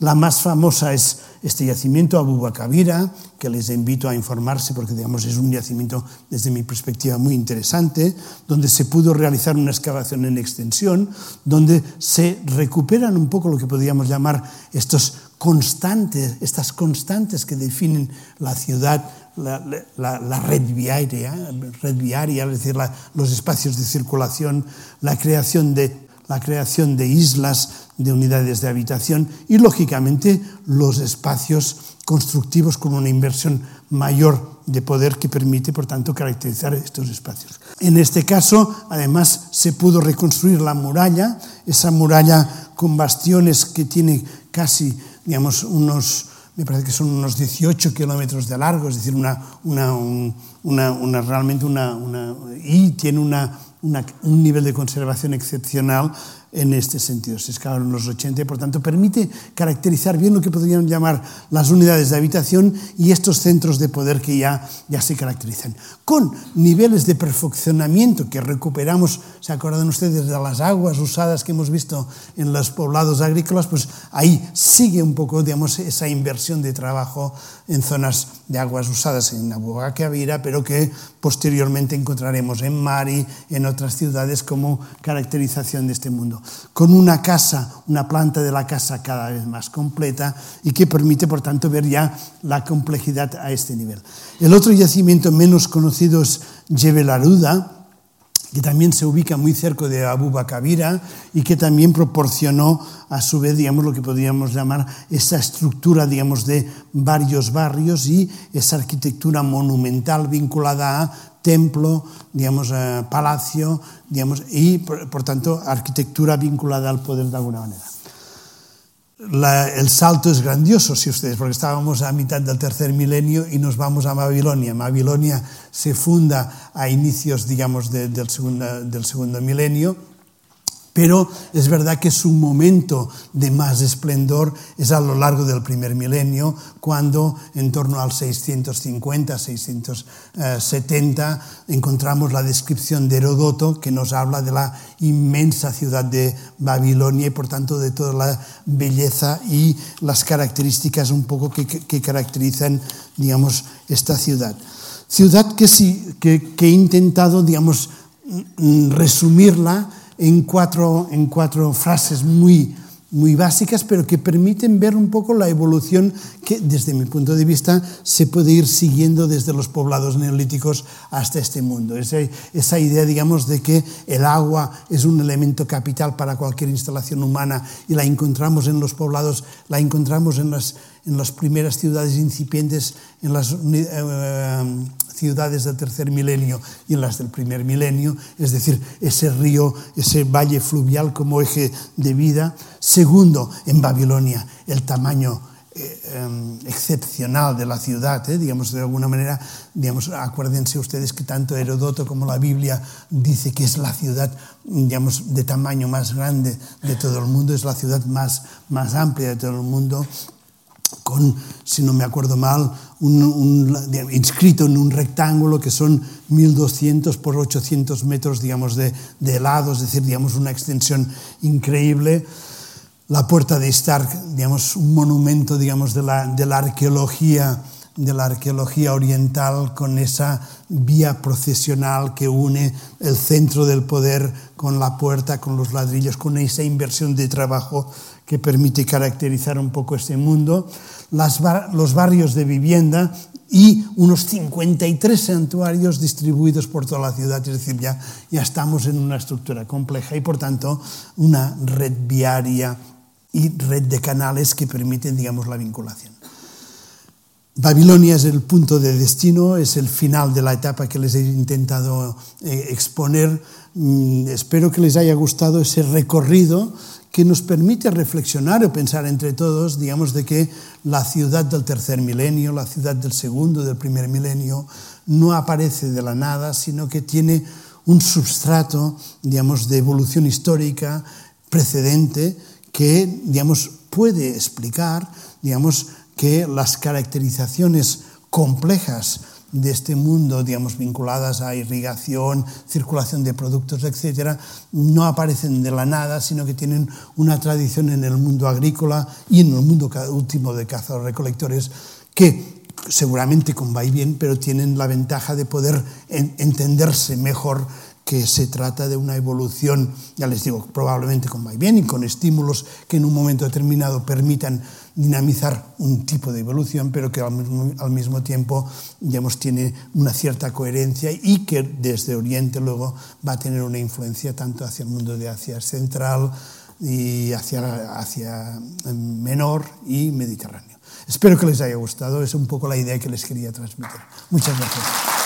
La más famosa es este yacimiento Abu Bakabira, que les invito a informarse porque digamos, es un yacimiento desde mi perspectiva muy interesante, donde se pudo realizar una excavación en extensión, donde se recuperan un poco lo que podríamos llamar estos constantes, estas constantes que definen la ciudad, la, red viaria, red viaria, es decir, los espacios de circulación, la creación de la creación de islas, de unidades de habitación y, lógicamente, los espacios constructivos con una inversión mayor de poder que permite, por tanto, caracterizar estos espacios. En este caso, además, se pudo reconstruir la muralla, esa muralla con bastiones que tiene casi, digamos, unos, me parece que son unos 18 kilómetros de largo, es decir, una, una, una, realmente una, y tiene una un nivel de conservación excepcional en este sentido. Se excavaron los 80 y por tanto permite caracterizar bien lo que podrían llamar las unidades de habitación y estos centros de poder que ya, ya se caracterizan. Con niveles de perfeccionamiento que recuperamos, ¿se acuerdan ustedes de las aguas usadas que hemos visto en los poblados agrícolas? Pues ahí sigue un poco, digamos, esa inversión de trabajo en zonas de aguas usadas en Abuacavira, pero que posteriormente encontraremos en Mari, en otras ciudades como caracterización de este mundo con una casa, una planta de la casa cada vez más completa y que permite, por tanto, ver ya la complejidad a este nivel. El otro yacimiento menos conocido es Jebel Aruda, que también se ubica muy cerca de Abu Bakabira y que también proporcionó a su vez, digamos, lo que podríamos llamar esa estructura, digamos, de varios barrios y esa arquitectura monumental vinculada a templo, digamos, a palacio, digamos, y por, por tanto arquitectura vinculada al poder de alguna manera. La, el salto es grandioso, si ustedes, porque estábamos a mitad del tercer milenio y nos vamos a Babilonia. Babilonia se funda a inicios, digamos, de, del, segundo, del segundo milenio pero es verdad que su momento de más esplendor es a lo largo del primer milenio, cuando en torno al 650, 670 encontramos la descripción de Herodoto que nos habla de la inmensa ciudad de Babilonia y por tanto de toda la belleza y las características un poco que, caracterizan, digamos, esta ciudad. Ciudad que, sí, que, que he intentado, digamos, resumirla en cuatro, en cuatro frases muy, muy básicas, pero que permiten ver un poco la evolución que, desde mi punto de vista, se puede ir siguiendo desde los poblados neolíticos hasta este mundo. Esa, esa idea, digamos, de que el agua es un elemento capital para cualquier instalación humana y la encontramos en los poblados, la encontramos en las, en las primeras ciudades incipientes, en las... Eh, ciudades del tercer milenio y en las del primer milenio, es decir, ese río, ese valle fluvial como eje de vida. Segundo, en Babilonia, el tamaño eh, em, excepcional de la ciudad, eh, digamos, de alguna manera, digamos, acuérdense ustedes que tanto Herodoto como la Biblia dice que es la ciudad, digamos, de tamaño más grande de todo el mundo, es la ciudad más, más amplia de todo el mundo, con, si no me acuerdo mal, inscrito en un rectángulo que son 1200 por 800 metros, digamos, de, de es decir, digamos, una extensión increíble. La puerta de Stark, digamos, un monumento, digamos, de la, de la arqueología de la arqueología oriental con esa vía procesional que une el centro del poder con la puerta, con los ladrillos, con esa inversión de trabajo que permite caracterizar un poco este mundo, los barrios de vivienda y unos 53 santuarios distribuidos por toda la ciudad, es decir, ya, ya estamos en una estructura compleja y por tanto una red viaria y red de canales que permiten, digamos, la vinculación. Babilonia es el punto de destino, es el final de la etapa que les he intentado eh, exponer. Mm, espero que les haya gustado ese recorrido que nos permite reflexionar o pensar entre todos, digamos, de que la ciudad del tercer milenio, la ciudad del segundo, del primer milenio, no aparece de la nada, sino que tiene un substrato, digamos, de evolución histórica precedente que, digamos, puede explicar, digamos, que las caracterizaciones complejas de este mundo, digamos, vinculadas a irrigación, circulación de productos, etcétera, no aparecen de la nada, sino que tienen una tradición en el mundo agrícola y en el mundo último de cazadores-recolectores que seguramente con bien, pero tienen la ventaja de poder entenderse mejor que se trata de una evolución, ya les digo, probablemente con bien y con estímulos que en un momento determinado permitan dinamizar un tipo de evolución, pero que al mismo, al mismo tiempo digamos, tiene una cierta coherencia y que desde Oriente luego va a tener una influencia tanto hacia el mundo de Asia Central y hacia, hacia Menor y Mediterráneo. Espero que les haya gustado, es un poco la idea que les quería transmitir. Muchas gracias.